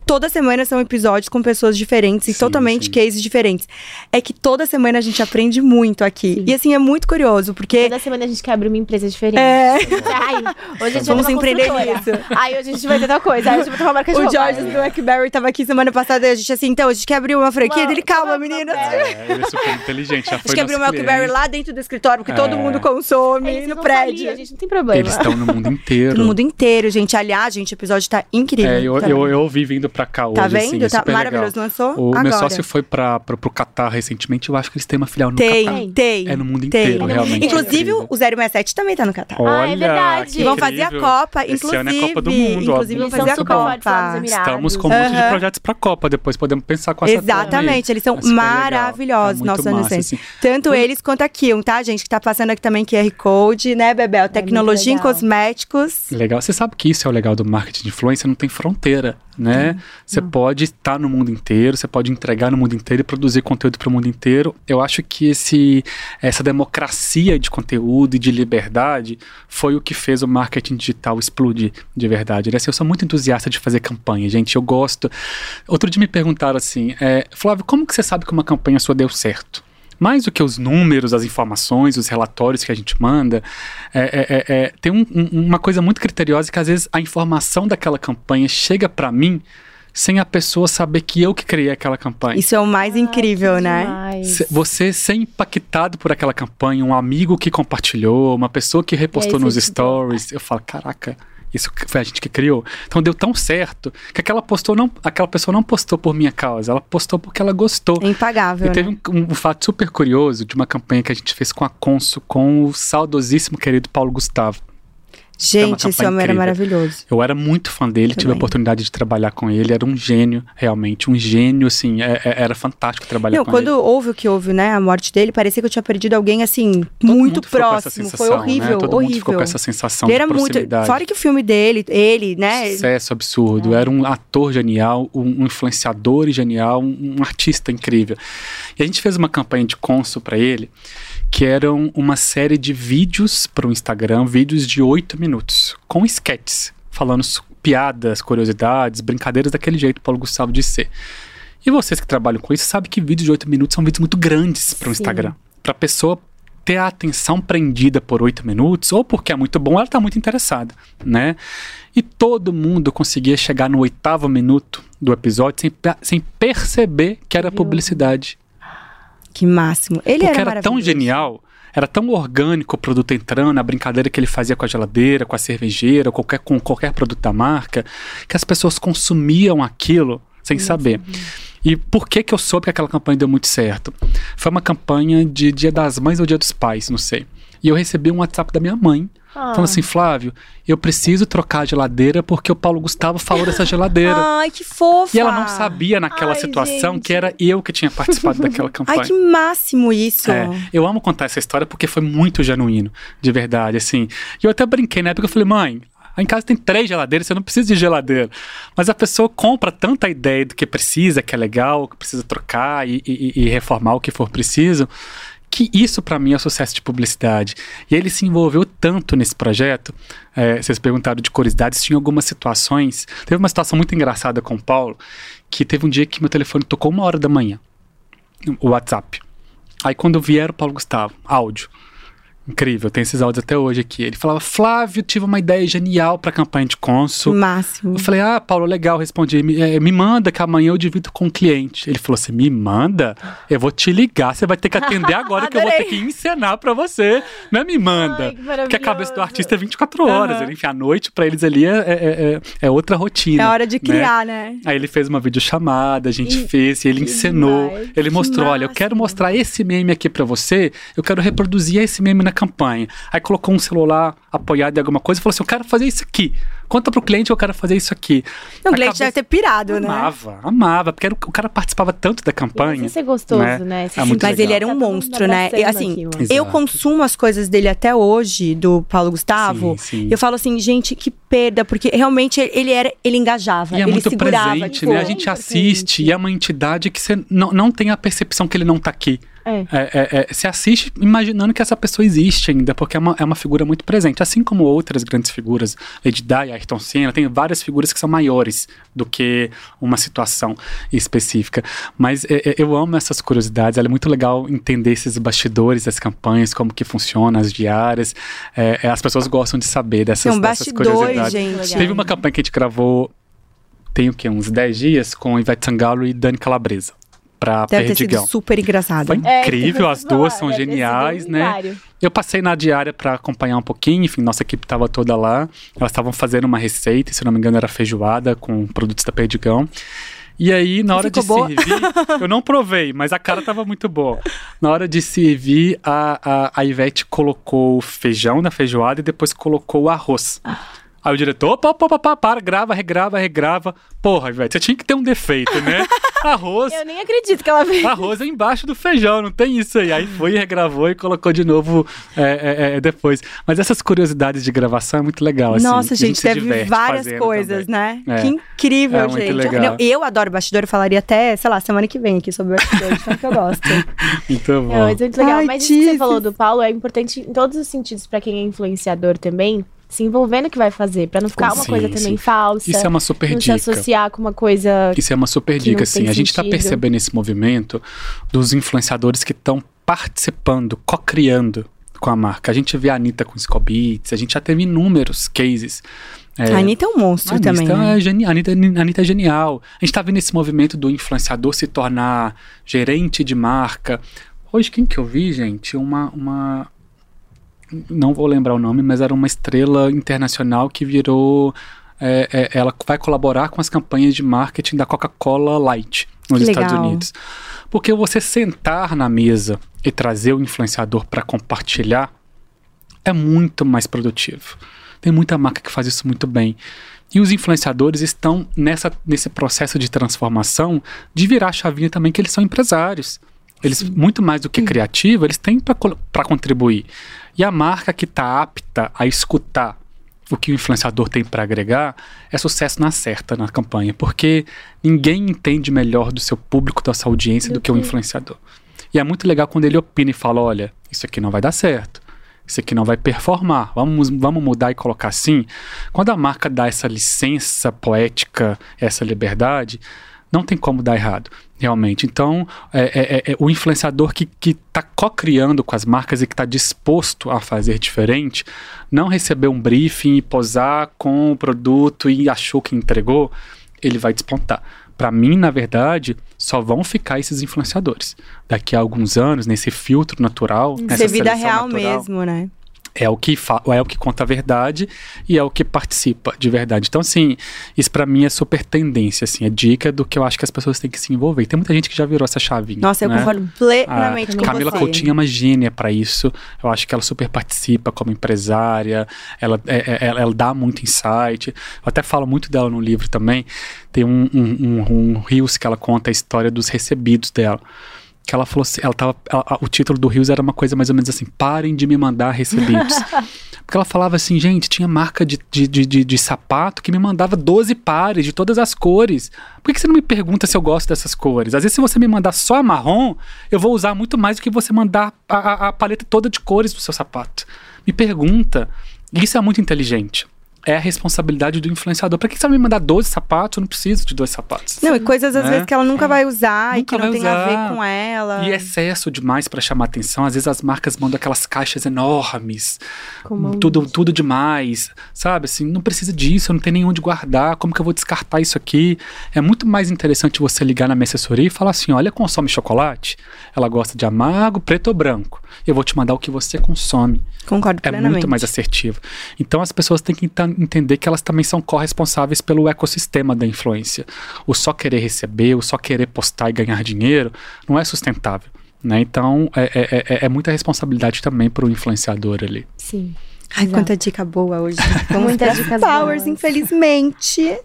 toda semana são episódios com pessoas diferentes e Sim, totalmente sim. cases diferentes. É que toda semana a gente aprende muito aqui. Sim. E assim, é muito curioso, porque. Toda semana a gente quer abrir uma empresa diferente. É. [laughs] Ai, hoje a gente Vamos vai empreender nisso. Ai, hoje a gente vai ter tal coisa. Ai, hoje eu vou ter uma marca de O. Jorge do Blackberry tava aqui semana passada e a gente assim, então, a gente quer abrir uma franquia Uma- dele. Calma, meninas. Blackberry. É, ele é super inteligente, já A foi gente quer abrir uma Blackberry lá dentro do escritório, porque todo É. mundo consome Eles no prédio. falir, a gente não tem problema. Eles estão no mundo inteiro. No mundo inteiro, gente. Aliás, gente, o episódio tá incrível. É, eu, tá, eu, eu ouvi vindo pra cá hoje. tá assim, vendo? tá maravilhoso. legal. Lançou O agora. meu sócio foi pra, pra, pro Catar recentemente. Eu acho que eles têm uma filial no Tem, Catar. Tem. tem. É no mundo tem. inteiro, realmente. Inclusive, É o 067 também tá no Catar. Ah, é verdade. E vão fazer a. Copa, Esse inclusive. ano é a Copa do Mundo, inclusive, vão fazer a Copa. Estamos com um monte de projetos pra Copa. Depois podemos pensar com essa. Exatamente, eles são É maravilhosos, É nossos adolescentes. assim. Tanto eles quanto a Kion, tá, gente? Que tá passando aqui também QR Code, né, Bebel? Tecnologia em cosméticos. Legal. Você sabe que isso é o legal do marketing de influência, não tem fronteira, né? Você pode estar no mundo inteiro, você pode entregar no mundo inteiro e produzir conteúdo para o mundo inteiro. Eu acho que esse, essa democracia de conteúdo e de liberdade foi o que fez o marketing digital explodir de verdade. Né? Assim, eu sou muito entusiasta de fazer campanha, gente. Eu gosto. Outro dia me perguntaram assim, é, Flávio, como que você sabe que uma campanha sua deu certo? Mais do que os números, as informações, os relatórios que a gente manda, é, é, é, é, tem um- um- uma coisa muito criteriosa que às vezes a informação daquela campanha chega para mim sem a pessoa saber que eu que criei aquela campanha. Isso é o mais incrível, né? Demais. Se- Você ser impactado por aquela campanha, um amigo que compartilhou, uma pessoa que repostou aí nos stories, eu falo, caraca, isso foi a gente que criou. Então deu tão certo que aquela postou não, aquela pessoa não postou por minha causa, ela postou porque ela gostou. É impagável, E teve né? um, um fato super curioso de uma campanha que a gente fez com a Consul, com o saudosíssimo querido Paulo Gustavo. Gente, esse homem era incrível. maravilhoso. Eu era muito fã dele, tive a oportunidade de trabalhar com ele, era um gênio, realmente, um gênio, assim, é- é- era fantástico trabalhar Não, com quando ele. houve o que houve, né, a morte dele, parecia que eu tinha perdido alguém, assim, Todo muito próximo. sensação, Foi né? horrível, Todo horrível. mundo ficou com essa sensação ele de era muito. proximidade. Fora que o filme dele, ele, né? Sucesso absurdo, era um ator genial, um, um influenciador genial, um, um artista incrível. E a gente fez uma campanha de consul para ele, que eram uma série de vídeos para o Instagram, vídeos de oito minutos, com sketches, falando piadas, curiosidades, brincadeiras daquele jeito Paulo Gustavo de ser. E vocês que trabalham com isso sabem que vídeos de oito minutos são vídeos muito grandes para o. Instagram. Para a pessoa ter a atenção prendida por oito minutos, ou porque é muito bom, ela está muito interessada, né? E todo mundo conseguia chegar no oitavo minuto do episódio sem, sem perceber que era publicidade. Que máximo. Ele porque era, era tão genial, era tão orgânico o produto entrando, a brincadeira que ele fazia com a geladeira, com a cervejeira, qualquer, com qualquer produto da marca, que as pessoas consumiam aquilo sem saber. E por que que eu soube que aquela campanha deu muito certo? Foi uma campanha de Dia das Mães ou Dia dos Pais, não sei. E eu recebi um WhatsApp da minha mãe, ah. falando assim, Flávio, eu preciso trocar a geladeira porque o Paulo Gustavo falou dessa geladeira. [laughs] Ai, que fofa! E ela não sabia naquela Ai, situação gente. que era eu que tinha participado [laughs] daquela campanha. Ai, que máximo isso! É, eu amo contar essa história porque foi muito genuíno, de verdade, assim. E eu até brinquei na época, eu falei, mãe, em casa tem três geladeiras, você não precisa de geladeira. Mas a pessoa compra tanta ideia do que precisa, que é legal, que precisa trocar e, e, e reformar o que for preciso, que isso para mim é sucesso de publicidade. E ele se envolveu tanto nesse projeto. É, vocês perguntaram de curiosidades, tinha algumas situações. Teve uma situação muito engraçada com o Paulo, que teve um dia que meu telefone tocou uma hora da manhã, o WhatsApp. Aí quando vieram o Paulo Gustavo, áudio. Incrível, tem esses áudios até hoje aqui. Ele falava, Flávio, tive uma ideia genial pra campanha de cônsul. Máximo. Eu falei, ah, Paulo, legal, respondi. Me, é, me manda que amanhã eu divido com o cliente. Ele falou assim: me manda? Eu vou te ligar, você vai ter que atender agora que eu vou ter que [laughs] encenar pra você. Não é me manda. Ai, Porque a cabeça do artista é 24 horas. Uhum. Enfim, a noite pra eles ali é, é, é, é, outra rotina. É hora de né? criar, né? né? Aí ele fez uma videochamada, a gente e, fez, e ele encenou. Demais, ele mostrou: olha, eu quero mostrar esse meme aqui pra você, eu quero reproduzir esse meme na campanha. Aí colocou um celular apoiado em alguma coisa e falou assim: eu quero fazer isso aqui. Conta pro cliente que eu quero fazer isso aqui. o cliente deve ter pirado, né? Amava, amava, porque era, o cara participava tanto da campanha. Isso é gostoso, né? né? É Mas legal. ele era um tá monstro, né? E, assim, aqui, eu consumo as coisas dele até hoje, do Paulo Gustavo. Sim, sim. Eu falo assim, gente, que perda, porque realmente ele era, ele engajava, e é ele muito segurava. Presente, tipo, né? A gente assiste presente. e é uma entidade que você não, não tem a percepção que ele não tá aqui. É. É, é, é. você assiste imaginando que essa pessoa existe ainda, porque é uma, é uma figura muito presente. Assim como outras grandes figuras, Lady Di, Ayrton Senna, tem várias figuras que são maiores do que uma situação específica. Mas é, é, eu amo essas curiosidades, é muito legal entender esses bastidores das campanhas, como que funciona, as diárias. as pessoas gostam de saber dessas, dessas curiosidades. Gente. Teve uma campanha que a gente gravou, tem o quê? Uns 10 dias, com Ivete Sangalo e Dani Calabresa pra Deve Perdigão. Ter sido super engraçado. Foi é, incrível, as duas são geniais, né? Eu passei na diária para acompanhar um pouquinho, enfim, nossa equipe estava toda lá. Elas estavam fazendo uma receita, se não me engano era feijoada com produtos da Perdigão. E aí, na hora de boa? servir, eu não provei, mas a cara tava muito boa. Na hora de servir, a, a, a Ivete colocou o feijão na feijoada e depois colocou o arroz. Ah. Aí o diretor, opa, opa, opa, para, grava, regrava, regrava. Porra, velho, você tinha que ter um defeito, né? [laughs] Arroz. Eu nem acredito que ela fez. Arroz é embaixo do feijão, não tem isso aí. Aí foi, regravou e colocou de novo é, é, é, depois. Mas essas curiosidades de gravação é muito legal. Assim, Nossa, gente, teve várias coisas, também. né? É. Que incrível, é, gente. Legal. Eu, adoro bastidor, eu falaria até, sei lá, semana que vem aqui sobre bastidor, então que eu gosto. [laughs] muito bom. É muito legal. Ai, mas isso que você falou do Paulo é importante em todos os sentidos para quem é influenciador também se envolvendo que vai fazer, para não ficar uma sim, coisa também falsa. Isso é uma super não dica. se associar com uma coisa. Isso é uma super dica, sim. A gente está percebendo esse movimento dos influenciadores que estão participando, co-criando com a marca. A gente vê a Anitta com Scobits, a gente já teve inúmeros cases. É, a Anitta é um monstro Anitta também. Né? É geni a, Anitta, a Anitta é genial. A gente tá vendo esse movimento do influenciador se tornar gerente de marca. Hoje, quem que eu vi, gente? Uma, uma, não vou lembrar o nome, mas era uma estrela internacional que virou. É, é, ela vai colaborar com as campanhas de marketing da Coca-Cola Light nos que Estados legal. Unidos. Porque você sentar na mesa e trazer o influenciador para compartilhar é muito mais produtivo. Tem muita marca que faz isso muito bem. E os influenciadores estão nessa, nesse processo de transformação de virar a chavinha também, que eles são empresários. Eles, Sim. muito mais do que criativo, eles têm para contribuir. E a marca que está apta a escutar o que o influenciador tem para agregar é sucesso na certa na campanha, porque ninguém entende melhor do seu público, da sua audiência, do que o influenciador. E é muito legal quando ele opina e fala: olha, isso aqui não vai dar certo, isso aqui não vai performar, vamos, vamos mudar e colocar assim. Quando a marca dá essa licença poética, essa liberdade, Não tem como dar errado, realmente. Então, é, é, é o influenciador que está co-criando com as marcas e que está disposto a fazer diferente, não receber um briefing e posar com o produto e achou que entregou, ele vai despontar. Para mim, na verdade, só vão ficar esses influenciadores. Daqui a alguns anos, nesse filtro natural, nessa Ser vida real natural, mesmo, né? É o que é o que conta a verdade e é o que participa de verdade. Então, assim, isso para mim é super tendência, assim, é dica do que eu acho que as pessoas têm que se envolver. tem muita gente que já virou essa chavinha. Nossa, né? eu concordo plenamente a com Camila você. Coutinho é uma gênia para isso. Eu acho que ela super participa como empresária, ela, é, é, ela, ela, dá muito insight. Eu até falo muito dela no livro também. Tem um, um, um, um Rios que ela conta a história dos recebidos dela que ela falou assim, ela tava, ela, o título do Rios era uma coisa mais ou menos assim, parem de me mandar recebidos. [laughs] Porque ela falava assim, gente, tinha marca de, de, de, de, sapato que me mandava 12 pares de todas as cores. Por que, que você não me pergunta se eu gosto dessas cores? Às vezes, se você me mandar só a marrom, eu vou usar muito mais do que você mandar a, a, a paleta toda de cores do seu sapato. Me pergunta. Isso é muito inteligente é a responsabilidade do influenciador. Pra que você vai me mandar 12 sapatos? Eu não preciso de dois sapatos. Não, e coisas às né? vezes que ela nunca é. vai usar nunca e que não tem usar. a ver com ela. E excesso demais para chamar atenção. Às vezes as marcas mandam aquelas caixas enormes. Tudo, tudo demais. Sabe? Assim, não precisa disso, eu não tenho nem onde guardar. Como que eu vou descartar isso aqui? É muito mais interessante você ligar na minha assessoria e falar assim: olha, consome chocolate? Ela gosta de amargo, preto ou branco. Eu vou te mandar o que você consome. Concordo é plenamente. muito mais assertivo. Então as pessoas têm que entender que elas também são corresponsáveis pelo ecossistema da influência. O só querer receber, o só querer postar e ganhar dinheiro não é sustentável. Né? Então é, é, é, é muita responsabilidade também para o influenciador ali. Sim. Ai, Exato. quanta dica boa hoje. [laughs] Muitas dicas powers, boas. infelizmente.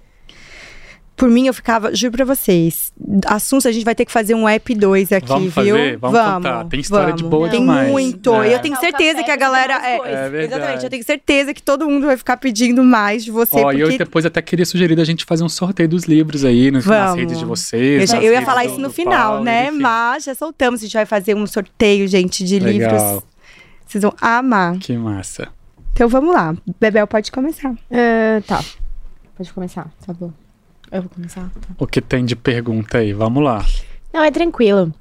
Por mim, eu ficava, juro pra vocês. Assuntos, a gente vai ter que fazer um app 2 aqui, vamos viu? Fazer? Vamos, vamos contar. Tem história vamos. de boa Tem demais. muito. É. E eu tenho certeza que a galera. É, é exatamente, eu tenho certeza que todo mundo vai ficar pedindo mais de você. Ó, porque... eu depois até queria sugerir da gente fazer um sorteio dos livros aí nas, nas redes de vocês. Eu, já, eu ia falar do, isso no final, Paulo, né? enfim. Mas já soltamos. A gente vai fazer um sorteio, gente, de Legal. livros. Vocês vão amar. Que massa. Então vamos lá. Bebel pode começar. Uh, tá. Pode começar, tá bom. Eu vou começar. Tá. O que tem de pergunta aí? Vamos lá. Não, é tranquilo.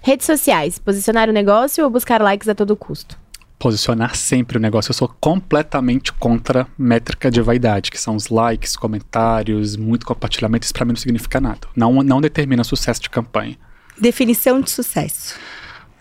Redes sociais, posicionar o negócio ou buscar likes a todo custo? Posicionar sempre o negócio. Eu sou completamente contra métrica de vaidade, que são os likes, comentários, muito compartilhamento. Isso pra mim não significa nada. Não, não determina sucesso de campanha. Definição de sucesso.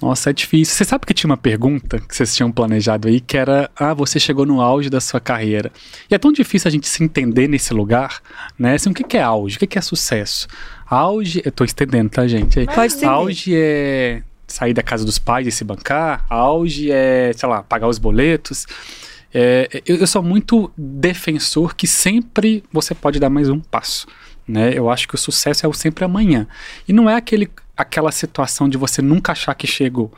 Nossa, é difícil. Você sabe que tinha uma pergunta que vocês tinham planejado aí, que era: ah, você chegou no auge da sua carreira. E é tão difícil a gente se entender nesse lugar, né? Assim, o que, é auge? O que, que é sucesso? Auge, eu tô estendendo, tá, gente? Pode ser. Auge é sair da casa dos pais e se bancar. Auge é, sei lá, pagar os boletos. É, eu, eu sou muito defensor que sempre você pode dar mais um passo. Né? Eu acho que o sucesso é o sempre amanhã. E não é aquele, aquela situação de você nunca achar que chegou,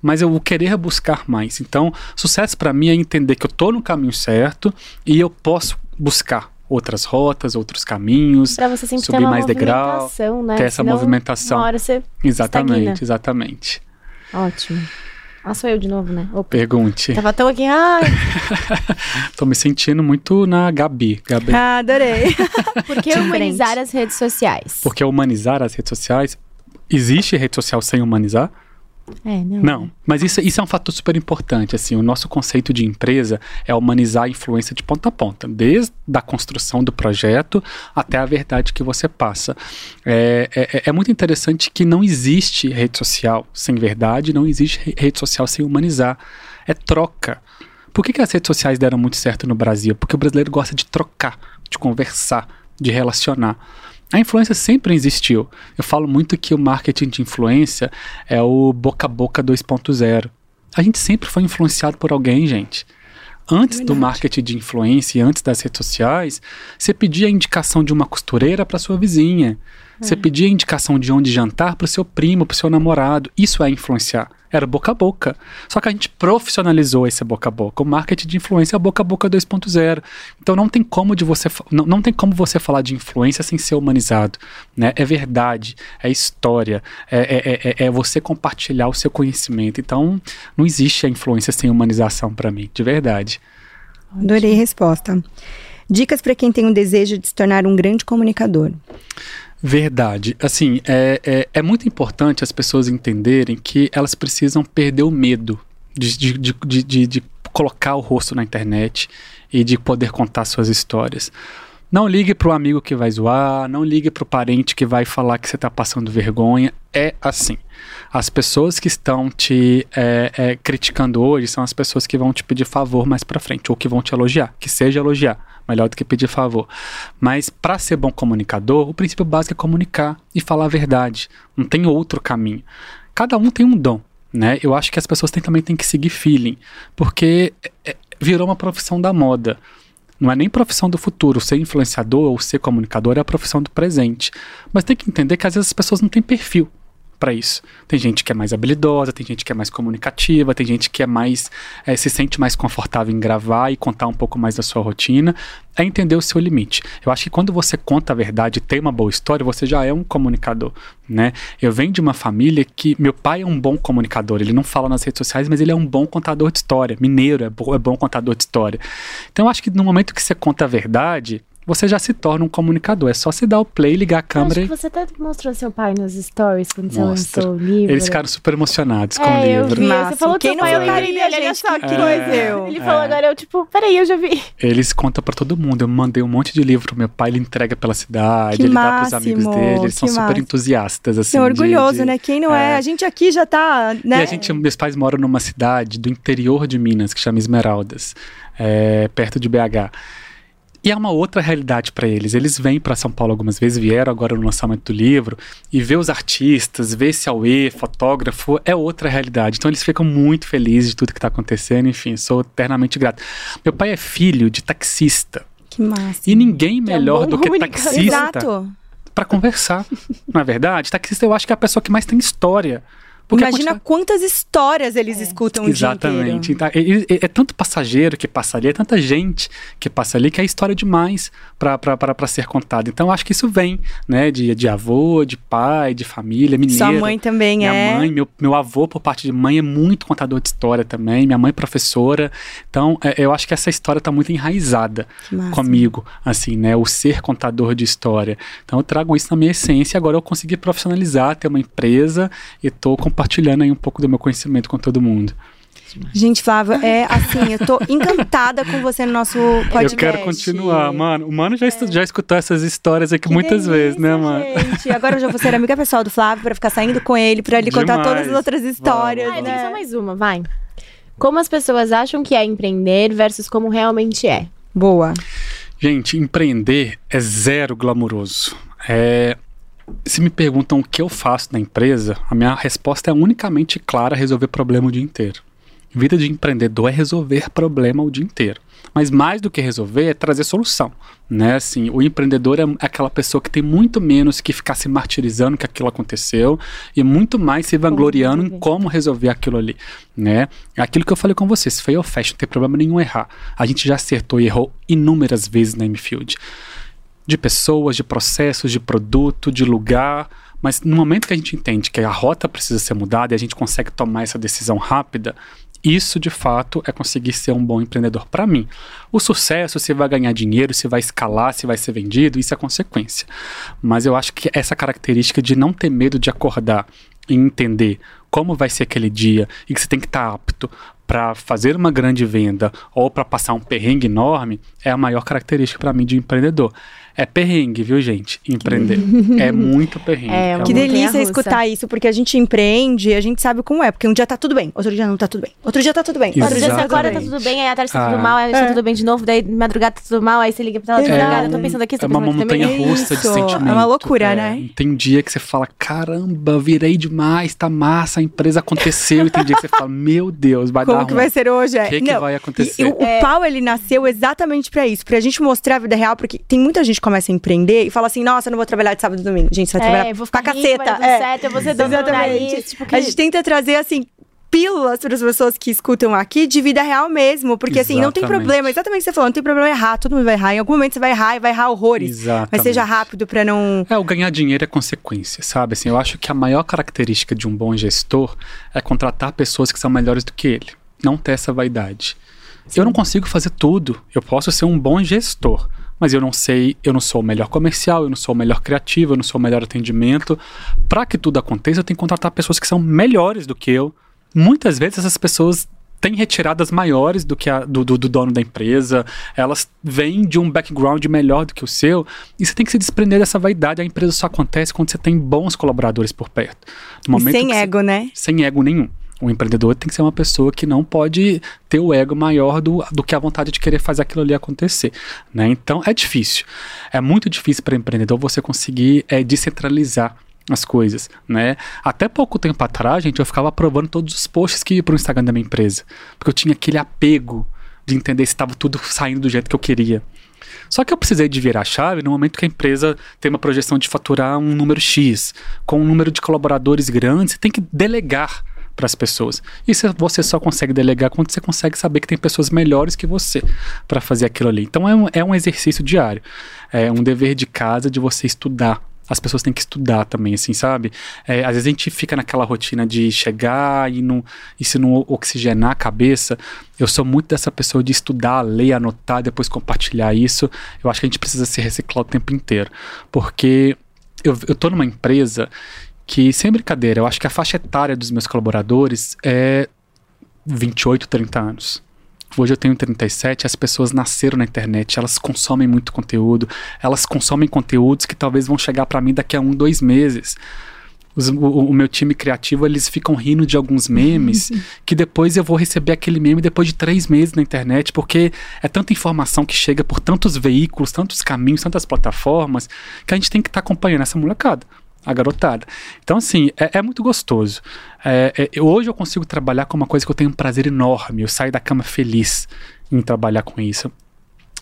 mas eu querer buscar mais. Então, sucesso para mim é entender que eu tô no caminho certo e eu posso buscar outras rotas, outros caminhos, pra você sempre subir ter uma mais degrau, né? ter essa Senão, movimentação. Uma hora você Exatamente, estagna. exatamente. Ótimo. Ah, sou eu de novo, né? Opa. Pergunte. Tava tão aqui, ai, [laughs] Tô me sentindo muito na Gabi. Gabi. Ah, adorei. [laughs] por que humanizar as redes sociais? Porque humanizar as redes sociais. Existe rede social sem humanizar? É, não. Não, mas isso, isso é um fator super importante. Assim, o nosso conceito de empresa é humanizar a influência de ponta a ponta, desde a construção do projeto até a verdade que você passa. É, é, é muito interessante que não existe rede social sem verdade, não existe rede social sem humanizar. É troca. Por que, que as redes sociais deram muito certo no Brasil? Porque o brasileiro gosta de trocar, de conversar, de relacionar. A influência sempre existiu. Eu falo muito que o marketing de influência é o boca a boca 2.0. A gente sempre foi influenciado por alguém, gente. Antes do marketing de influência e antes das redes sociais, você pedia a indicação de uma costureira para sua vizinha. Você pedia indicação de onde jantar para o seu primo, para o seu namorado. Isso é influenciar. Era boca a boca. Só que a gente profissionalizou esse boca a boca. O marketing de influência é boca a boca 2.0. Então não tem como de você não, não tem como você falar de influência sem ser humanizado. Né? É verdade, é história, é, é, é, é você compartilhar o seu conhecimento. Então não existe a influência sem humanização para mim, de verdade. Adorei a resposta. Dicas para quem tem o desejo de se tornar um grande comunicador. Verdade. Assim, é, é, é, muito importante as pessoas entenderem que elas precisam perder o medo de, de, de, de, de colocar o rosto na internet e de poder contar suas histórias. Não ligue pro amigo que vai zoar, não ligue pro parente que vai falar que você tá passando vergonha. É assim. As pessoas que estão te é, é, criticando hoje são as pessoas que vão te pedir favor mais pra frente, ou que vão te elogiar. Que seja elogiar, melhor do que pedir favor. Mas para ser bom comunicador, o princípio básico é comunicar e falar a verdade. Não tem outro caminho. Cada um tem um dom. Né? Eu acho que as pessoas têm, também têm que seguir feeling, porque é, virou uma profissão da moda. Não é nem profissão do futuro. Ser influenciador ou ser comunicador é a profissão do presente. Mas tem que entender que às vezes as pessoas não têm perfil para isso. Tem gente que é mais habilidosa, tem gente que é mais comunicativa, tem gente que é mais é, se sente mais confortável em gravar e contar um pouco mais da sua rotina. É entender o seu limite. Eu acho que quando você conta a verdade tem uma boa história, você já é um comunicador, né? Eu venho de uma família que meu pai é um bom comunicador. Ele não fala nas redes sociais, mas ele é um bom contador de história. Mineiro é bom, é bom contador de história. Então eu acho que no momento que você conta a verdade, você já se torna um comunicador. É só se dar o play, ligar a câmera. Acho que você até mostrou seu pai nos stories quando Mostra. você lançou o livro. Eles ficaram super emocionados é, com o livro. Eu vi. Você falou que Quem pai, eu lembrei dele, olha só que coisa eu. Ele falou agora, eu tipo, peraí, eu já vi. Eles contam pra todo mundo. Eu mandei um monte de livro pro meu pai, ele entrega pela cidade, que ele máximo, dá pros amigos dele. Eles são máximo. super entusiastas, assim. É orgulhoso, de, de, né? Quem não é? é? A gente aqui já tá, né? E a gente, meus pais moram numa cidade do interior de Minas, que chama Esmeraldas, é, perto de BH. E é uma outra realidade para eles. Eles vêm para São Paulo algumas vezes, vieram agora no lançamento do livro, e ver os artistas, ver esse Aue, fotógrafo, é outra realidade. Então eles ficam muito felizes de tudo que está acontecendo, enfim, sou eternamente grato. Meu pai é filho de taxista. Que massa. E ninguém melhor é do que taxista para conversar. Não é verdade? Taxista eu acho que é a pessoa que mais tem história porque Imagina quantas histórias eles é. escutam Exatamente. dia inteiro. Então, é, é, tanto passageiro que passa ali, é tanta gente que passa ali que é história demais para ser contada. Então, acho que isso vem, né, de, de avô, de pai, de família, mineiro. Sua mãe também minha é? Minha mãe, meu, meu avô, por parte de mãe, é muito contador de história também. Minha mãe, professora. Então, é, eu acho que essa história está muito enraizada comigo, assim, né, o ser contador de história. Então, eu trago isso na minha essência. Agora, eu consegui profissionalizar, ter uma empresa e estou com compartilhando aí um pouco do meu conhecimento com todo mundo. Gente, Flávia, é assim, eu tô encantada com você no nosso podcast. Eu quero continuar, mano. O Mano já, é. já escutou essas histórias aqui que muitas delícia, vezes, né, mano? Gente, agora eu já vou ser amiga pessoal do Flávio pra ficar saindo com ele, pra ele Demais. contar todas as outras histórias. Vamos, né? só mais uma, vai. Como as pessoas acham que é empreender versus como realmente é? Boa. Gente, empreender é zero glamouroso. É, se me perguntam o que eu faço na empresa, a minha resposta é unicamente clara: resolver problema o dia inteiro. Vida de empreendedor é resolver problema o dia inteiro. Mas mais do que resolver é trazer solução, né? Assim, o empreendedor é aquela pessoa que tem muito menos que ficar se martirizando que aquilo aconteceu e muito mais se vangloriando em como resolver aquilo ali, né? É aquilo que eu falei com você, se fail ou fecha, não tem problema nenhum errar. A gente já acertou e errou inúmeras vezes na M-Field de pessoas, de processos, de produto, de lugar. Mas no momento que a gente entende que a rota precisa ser mudada e a gente consegue tomar essa decisão rápida, isso de fato é conseguir ser um bom empreendedor para mim. O sucesso, se vai ganhar dinheiro, se vai escalar, se vai ser vendido, isso é consequência. Mas eu acho que essa característica de não ter medo de acordar e entender como vai ser aquele dia e que você tem que estar tá apto para fazer uma grande venda ou para passar um perrengue enorme é a maior característica para mim de empreendedor. É perrengue, viu, gente? Empreender. é [laughs] muito perrengue. É, é que delícia escutar isso, porque a gente empreende e a gente sabe como é. Porque um dia tá tudo bem, outro dia não tá tudo bem. Outro dia tá tudo bem. Outro dia você acorda, tá tudo bem, aí à tarde tá ah. tudo mal, aí tá é. tudo bem de novo, daí de madrugada tá tudo mal, aí você liga pra ela de madrugada, eu tô pensando aqui, É uma montanha russa de sentimento. É uma loucura, é, né? Tem um dia que você fala, caramba, virei demais, tá massa, a empresa aconteceu. e tem dia que você fala, meu Deus, vai como dar Como que vai ser hoje? O que, que vai acontecer? E, o, é. o pau, ele nasceu exatamente pra isso, pra gente mostrar a vida real, porque tem muita gente que começa a empreender e fala assim, nossa, eu não vou trabalhar de sábado e domingo. Gente, você vai é, trabalhar vou ficar caceta. Rico, é. certo, eu vou ser Exatamente. tipo, que... A gente tenta trazer, assim, pílulas para as pessoas que escutam aqui de vida real mesmo. Porque exatamente. assim, não tem problema. Exatamente o que você falou, não tem problema errar. Todo mundo vai errar. Em algum momento você vai errar e vai errar horrores. Exatamente. Mas seja rápido para não. É, o ganhar dinheiro é consequência, sabe? Assim, eu acho que a maior característica de um bom gestor é contratar pessoas que são melhores do que ele. Não ter essa vaidade. Sim. Eu não consigo fazer tudo. Eu posso ser um bom gestor mas eu não sei, eu não sou o melhor comercial, eu não sou o melhor criativo, eu não sou o melhor atendimento. Para que tudo aconteça, eu tenho que contratar pessoas que são melhores do que eu. Muitas vezes essas pessoas têm retiradas maiores do que a do, do, do, dono da empresa, elas vêm de um background melhor do que o seu, e você tem que se desprender dessa vaidade. A empresa só acontece quando você tem bons colaboradores por perto. E sem ego, você, né? Sem ego nenhum. O empreendedor tem que ser uma pessoa que não pode ter o ego maior do, do que a vontade de querer fazer aquilo ali acontecer. Né? Então é difícil. É muito difícil para empreendedor você conseguir é, descentralizar as coisas, né? Até pouco tempo atrás, gente, eu ficava aprovando todos os posts que iam para o Instagram da minha empresa, porque eu tinha aquele apego de entender se estava tudo saindo do jeito que eu queria. Só que eu precisei de virar a chave no momento que a empresa tem uma projeção de faturar um número X, com um número de colaboradores grandes, você tem que delegar para as pessoas. E você só consegue delegar quando você consegue saber que tem pessoas melhores que você para fazer aquilo ali. Então é um, é um exercício diário, é um dever de casa de você estudar as pessoas têm que estudar também, assim, sabe? É, às vezes a gente fica naquela rotina de chegar e, não, e se não oxigenar a cabeça. Eu sou muito dessa pessoa de estudar, ler, anotar, depois compartilhar isso. Eu acho que a gente precisa se reciclar o tempo inteiro. Porque eu, eu tô numa empresa que, sem brincadeira, eu acho que a faixa etária dos meus colaboradores é 28, 30 anos. Hoje eu tenho 37, as pessoas nasceram na internet, elas consomem muito conteúdo, elas consomem conteúdos que talvez vão chegar para mim daqui a um, dois meses. Os, o, o, meu time criativo, eles ficam rindo de alguns memes, [laughs] que depois eu vou receber aquele meme depois de três meses na internet, porque é tanta informação que chega por tantos veículos, tantos caminhos, tantas plataformas, que a gente tem que estar tá acompanhando essa molecada a garotada. Então, assim, é, é muito gostoso. É, é, hoje eu consigo trabalhar com uma coisa que eu tenho um prazer enorme. Eu saio da cama feliz em trabalhar com isso.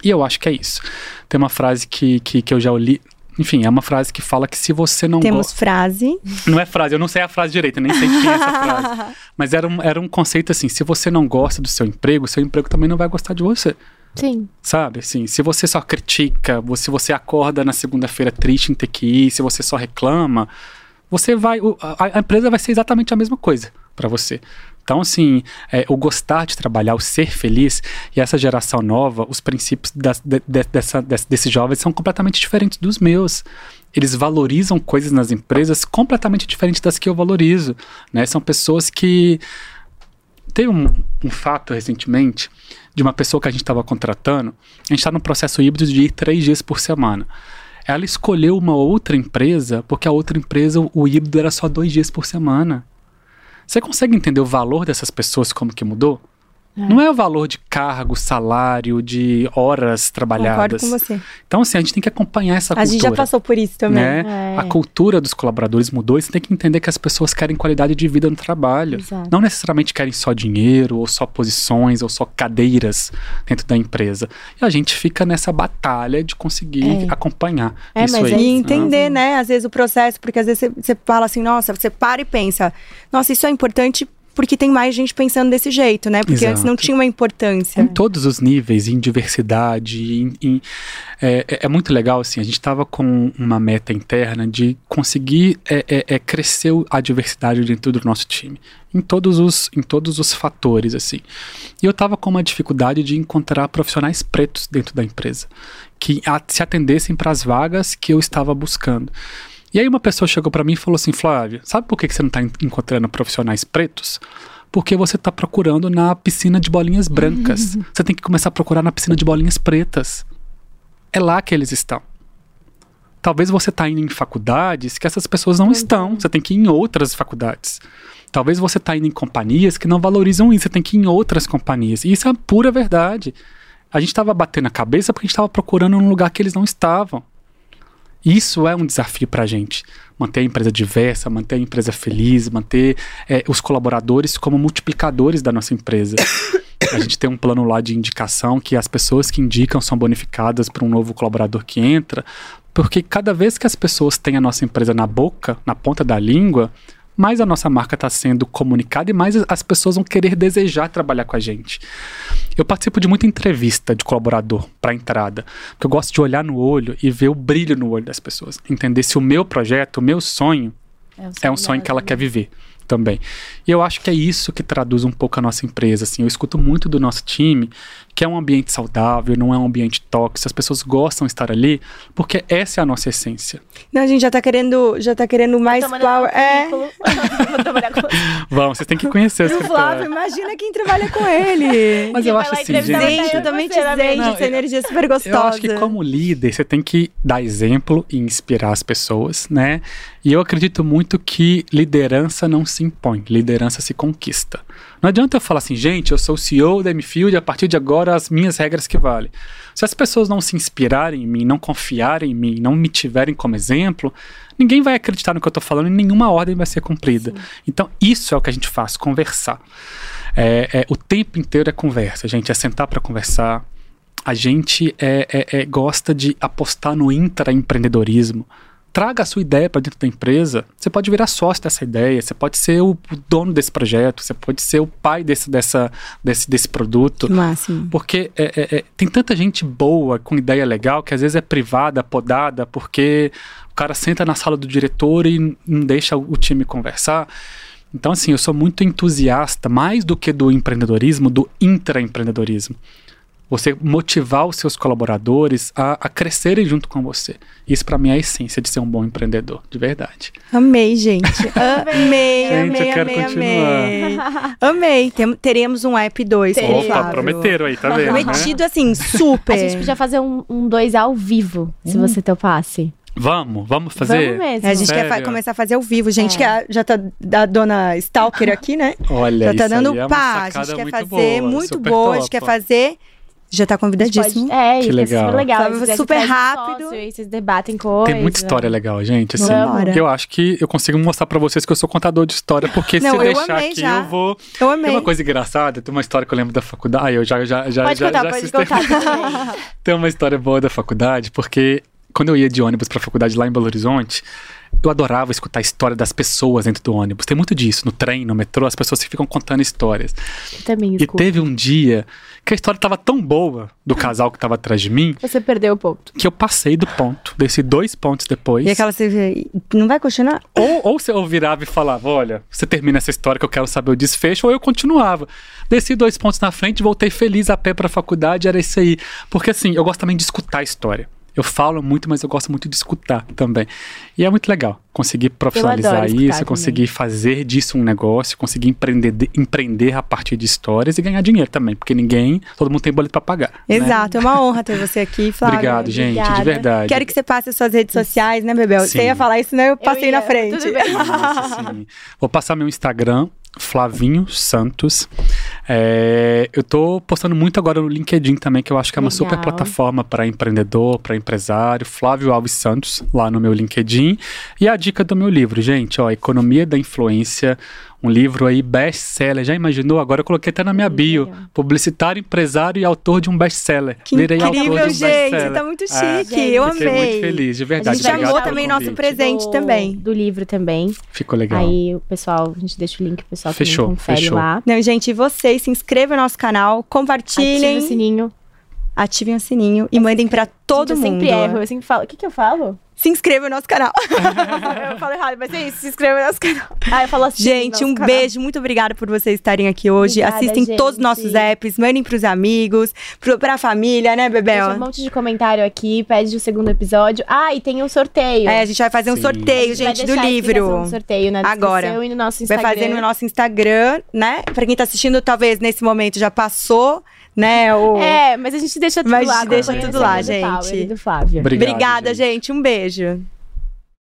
E eu acho que é isso. Tem uma frase que, que, que eu já li. Enfim, é uma frase que fala que se você não Temos frase. Não é frase, eu não sei a frase direita, nem sei quem é essa frase. [laughs] Mas era um, era um conceito assim: se você não gosta do seu emprego, seu emprego também não vai gostar de você. Sim. Sabe, assim, se você só critica, se você acorda na segunda-feira triste em ter que ir, se você só reclama, você vai. A, a empresa vai ser exatamente a mesma coisa para você. Então, assim, é, o gostar de trabalhar, o ser feliz, e essa geração nova, os princípios das, de, de, dessa, desses jovens são completamente diferentes dos meus. Eles valorizam coisas nas empresas completamente diferentes das que eu valorizo. Né? São pessoas que. Tem um, um fato recentemente de uma pessoa que a gente estava contratando, a gente está no processo híbrido de ir três dias por semana. Ela escolheu uma outra empresa porque a outra empresa, o híbrido era só dois dias por semana. Você consegue entender o valor dessas pessoas, como que mudou? É. Não é o valor de cargo, salário, de horas trabalhadas. Concordo com você. Então, assim, a gente tem que acompanhar essa a cultura. A gente já passou por isso também. Né? É. A cultura dos colaboradores mudou e você tem que entender que as pessoas querem qualidade de vida no trabalho. Exato. Não necessariamente querem só dinheiro, ou só posições, ou só cadeiras dentro da empresa. E a gente fica nessa batalha de conseguir é. acompanhar é, isso mas aí. E entender, né, às vezes o processo, porque às vezes você, você fala assim, nossa, você para e pensa, nossa, isso é importante porque tem mais gente pensando desse jeito, né? Porque Exato. antes não tinha uma importância. Em todos os níveis, em diversidade, em, em, é, é, é, muito legal, assim, a gente estava com uma meta interna de conseguir é, é, é, crescer a diversidade dentro do nosso time. Em todos os, em todos os fatores, assim. E eu estava com uma dificuldade de encontrar profissionais pretos dentro da empresa, que a, se atendessem para as vagas que eu estava buscando. E aí uma pessoa chegou para mim e falou assim, Flávio, sabe por que você não está encontrando profissionais pretos? Porque você está procurando na piscina de bolinhas brancas. Você tem que começar a procurar na piscina de bolinhas pretas. É lá que eles estão. Talvez você está indo em faculdades que essas pessoas não estão. Você tem que ir em outras faculdades. Talvez você está indo em companhias que não valorizam isso. Você tem que ir em outras companhias. E isso é pura verdade. A gente estava batendo a cabeça porque a gente estava procurando um lugar que eles não estavam. Isso é um desafio para a gente. Manter a empresa diversa, manter a empresa feliz, manter é, os colaboradores como multiplicadores da nossa empresa. [coughs] A gente tem um plano lá de indicação que as pessoas que indicam são bonificadas para um novo colaborador que entra, porque cada vez que as pessoas têm a nossa empresa na boca, na ponta da língua, mais a nossa marca está sendo comunicada e mais as pessoas vão querer desejar trabalhar com a gente. Eu participo de muita entrevista de colaborador para entrada, porque eu gosto de olhar no olho e ver o brilho no olho das pessoas, entender se o meu projeto, o meu sonho é, é um sonho que ela quer viver também. E eu acho que é isso que traduz um pouco a nossa empresa. Assim, eu escuto muito do nosso time que é um ambiente saudável, não é um ambiente tóxico, as pessoas gostam de estar ali, porque essa é a nossa essência. Não, a gente já tá querendo, já tá querendo mais power. É. [laughs] [laughs] Vamos, vocês têm que conhecer esse O Flávio, imagina quem trabalha com ele. [laughs] Mas eu acho assim, gente. Gente, eu também te gente, essa energia super gostosa. Eu acho que como líder, você tem que dar exemplo e inspirar as pessoas, né? E eu acredito muito que liderança não se impõe, liderança se conquista. Não adianta eu falar assim, gente, eu sou o CEO da Mfield, a partir de agora as minhas regras que valem. Se as pessoas não se inspirarem em mim, não confiarem em mim, não me tiverem como exemplo, ninguém vai acreditar no que eu estou falando e nenhuma ordem vai ser cumprida. Sim. Então, isso é o que a gente faz, conversar. É, é, o tempo inteiro é conversa, gente, é sentar para conversar. A gente é, é, é, gosta de apostar no intraempreendedorismo traga a sua ideia para dentro da empresa. Você pode virar sócio dessa ideia, você pode ser o, dono desse projeto, você pode ser o pai desse, dessa, desse, desse produto. Máximo. Porque é, é, é, tem tanta gente boa, com ideia legal, que às vezes é privada, podada, porque o cara senta na sala do diretor e não deixa o time conversar. Então, assim, eu sou muito entusiasta, mais do que do empreendedorismo, do intraempreendedorismo você motivar os seus colaboradores a, a crescerem junto com você. Isso para mim é a essência de ser um bom empreendedor, de verdade. Amei, gente. [laughs] Amei, gente, amei, eu quero amei, continuar. amei. Tem, teremos um app 2. Opa, prometeram aí, tá vendo? Né? Prometido, né? assim, super. A gente podia fazer um 2 um dois ao vivo, hum. se você topasse. Vamos, vamos fazer? Vamos mesmo. A gente Sério? quer começar a fazer ao vivo. Gente, é. que a, já tá da dona Stalker aqui, né? Olha, já tá dando é pá. A gente quer fazer boa, muito boa, top. a gente quer fazer já tá convidadíssimo. Pode, é, que legal. É super legal. Super, super rápido. Sócio, vocês debatem coisas. Tem muita história legal, gente. Assim, eu acho que eu consigo mostrar pra vocês que eu sou contador de história, porque Não, se deixar aqui já. eu vou. Eu amei. Tem uma coisa engraçada, tem uma história que eu lembro da faculdade. Ah, eu já já já pode já, contar, já pode contar. [laughs] tem uma história boa da faculdade, porque quando eu ia de ônibus pra faculdade lá em Belo Horizonte, eu adorava escutar a história das pessoas dentro do ônibus. Tem muito disso, no trem, no metrô, as pessoas ficam contando histórias. Eu também escuto. E teve um dia que a história estava tão boa do casal que estava atrás de mim. Você perdeu o ponto. Que eu passei do ponto. Desci dois pontos depois. E aquela você não vai continuar? Ou, ou eu virava e falava: olha, você termina essa história que eu quero saber o desfecho, ou eu continuava. Desci dois pontos na frente, voltei feliz a pé para a faculdade, era isso aí. Porque assim, eu gosto também de escutar a história. Eu falo muito, mas eu gosto muito de escutar também. E é muito legal conseguir profissionalizar isso, conseguir fazer disso um negócio, conseguir empreender, empreender a partir de histórias e ganhar dinheiro também, porque ninguém, todo mundo tem boleto para pagar. Né? Exato, né? é uma honra ter você aqui, Flávio. Obrigado, gente, Obrigada. de verdade. Quero que você passe as suas redes sociais, né, Bebel? Sim. Você ia falar isso, né? Eu passei eu ia, na frente. Tudo bem. Isso. Vou passar meu Instagram, Flavinho Santos. É, eu tô postando muito agora no LinkedIn também, que eu acho que é uma Legal. super plataforma para empreendedor, para empresário. Flávio Alves Santos, lá no meu LinkedIn. E a dica do meu livro, gente, ó, Economia da Influência, um livro aí best-seller. Já imaginou? Agora eu coloquei até na minha bio. Publicitário, empresário e autor de um best-seller. Que Virei incrível, um gente. Tá muito é, chique. É, eu fiquei amei. muito feliz, de verdade. A gente amou também nosso presente do, também. Do livro também. Ficou legal. Aí o pessoal, a gente deixa o link, o pessoal fechou, também confere fechou. lá. Não, gente, vocês se inscrevam no nosso canal, compartilhem. Ativem o sininho. Ativem o sininho e mandem pra todo gente, mundo. Eu sempre erro, eu sempre falo. O que que eu falo? se inscreva no nosso canal. [laughs] eu falo errado, mas é isso, se inscreva no nosso canal. Ah, eu falo assim. Gente, um canal. beijo, muito obrigada por vocês estarem aqui hoje. Obrigada, Assistem gente. todos os nossos apps, mandem pros amigos, pro, pra família, né, Bebel? Tem um monte de comentário aqui, pede o segundo episódio. Ah, e tem um sorteio. É, a gente vai fazer um Sim. sorteio, gente, do livro. Um sorteio na Agora. e no nosso Instagram. Vai fazer no nosso Instagram, né? Pra quem tá assistindo, talvez nesse momento já passou né? O... É, mas a gente deixa tudo mas lá. Mas deixa tudo lá, gente. Do Flávio. Obrigado, Obrigada, gente. gente. Um beijo.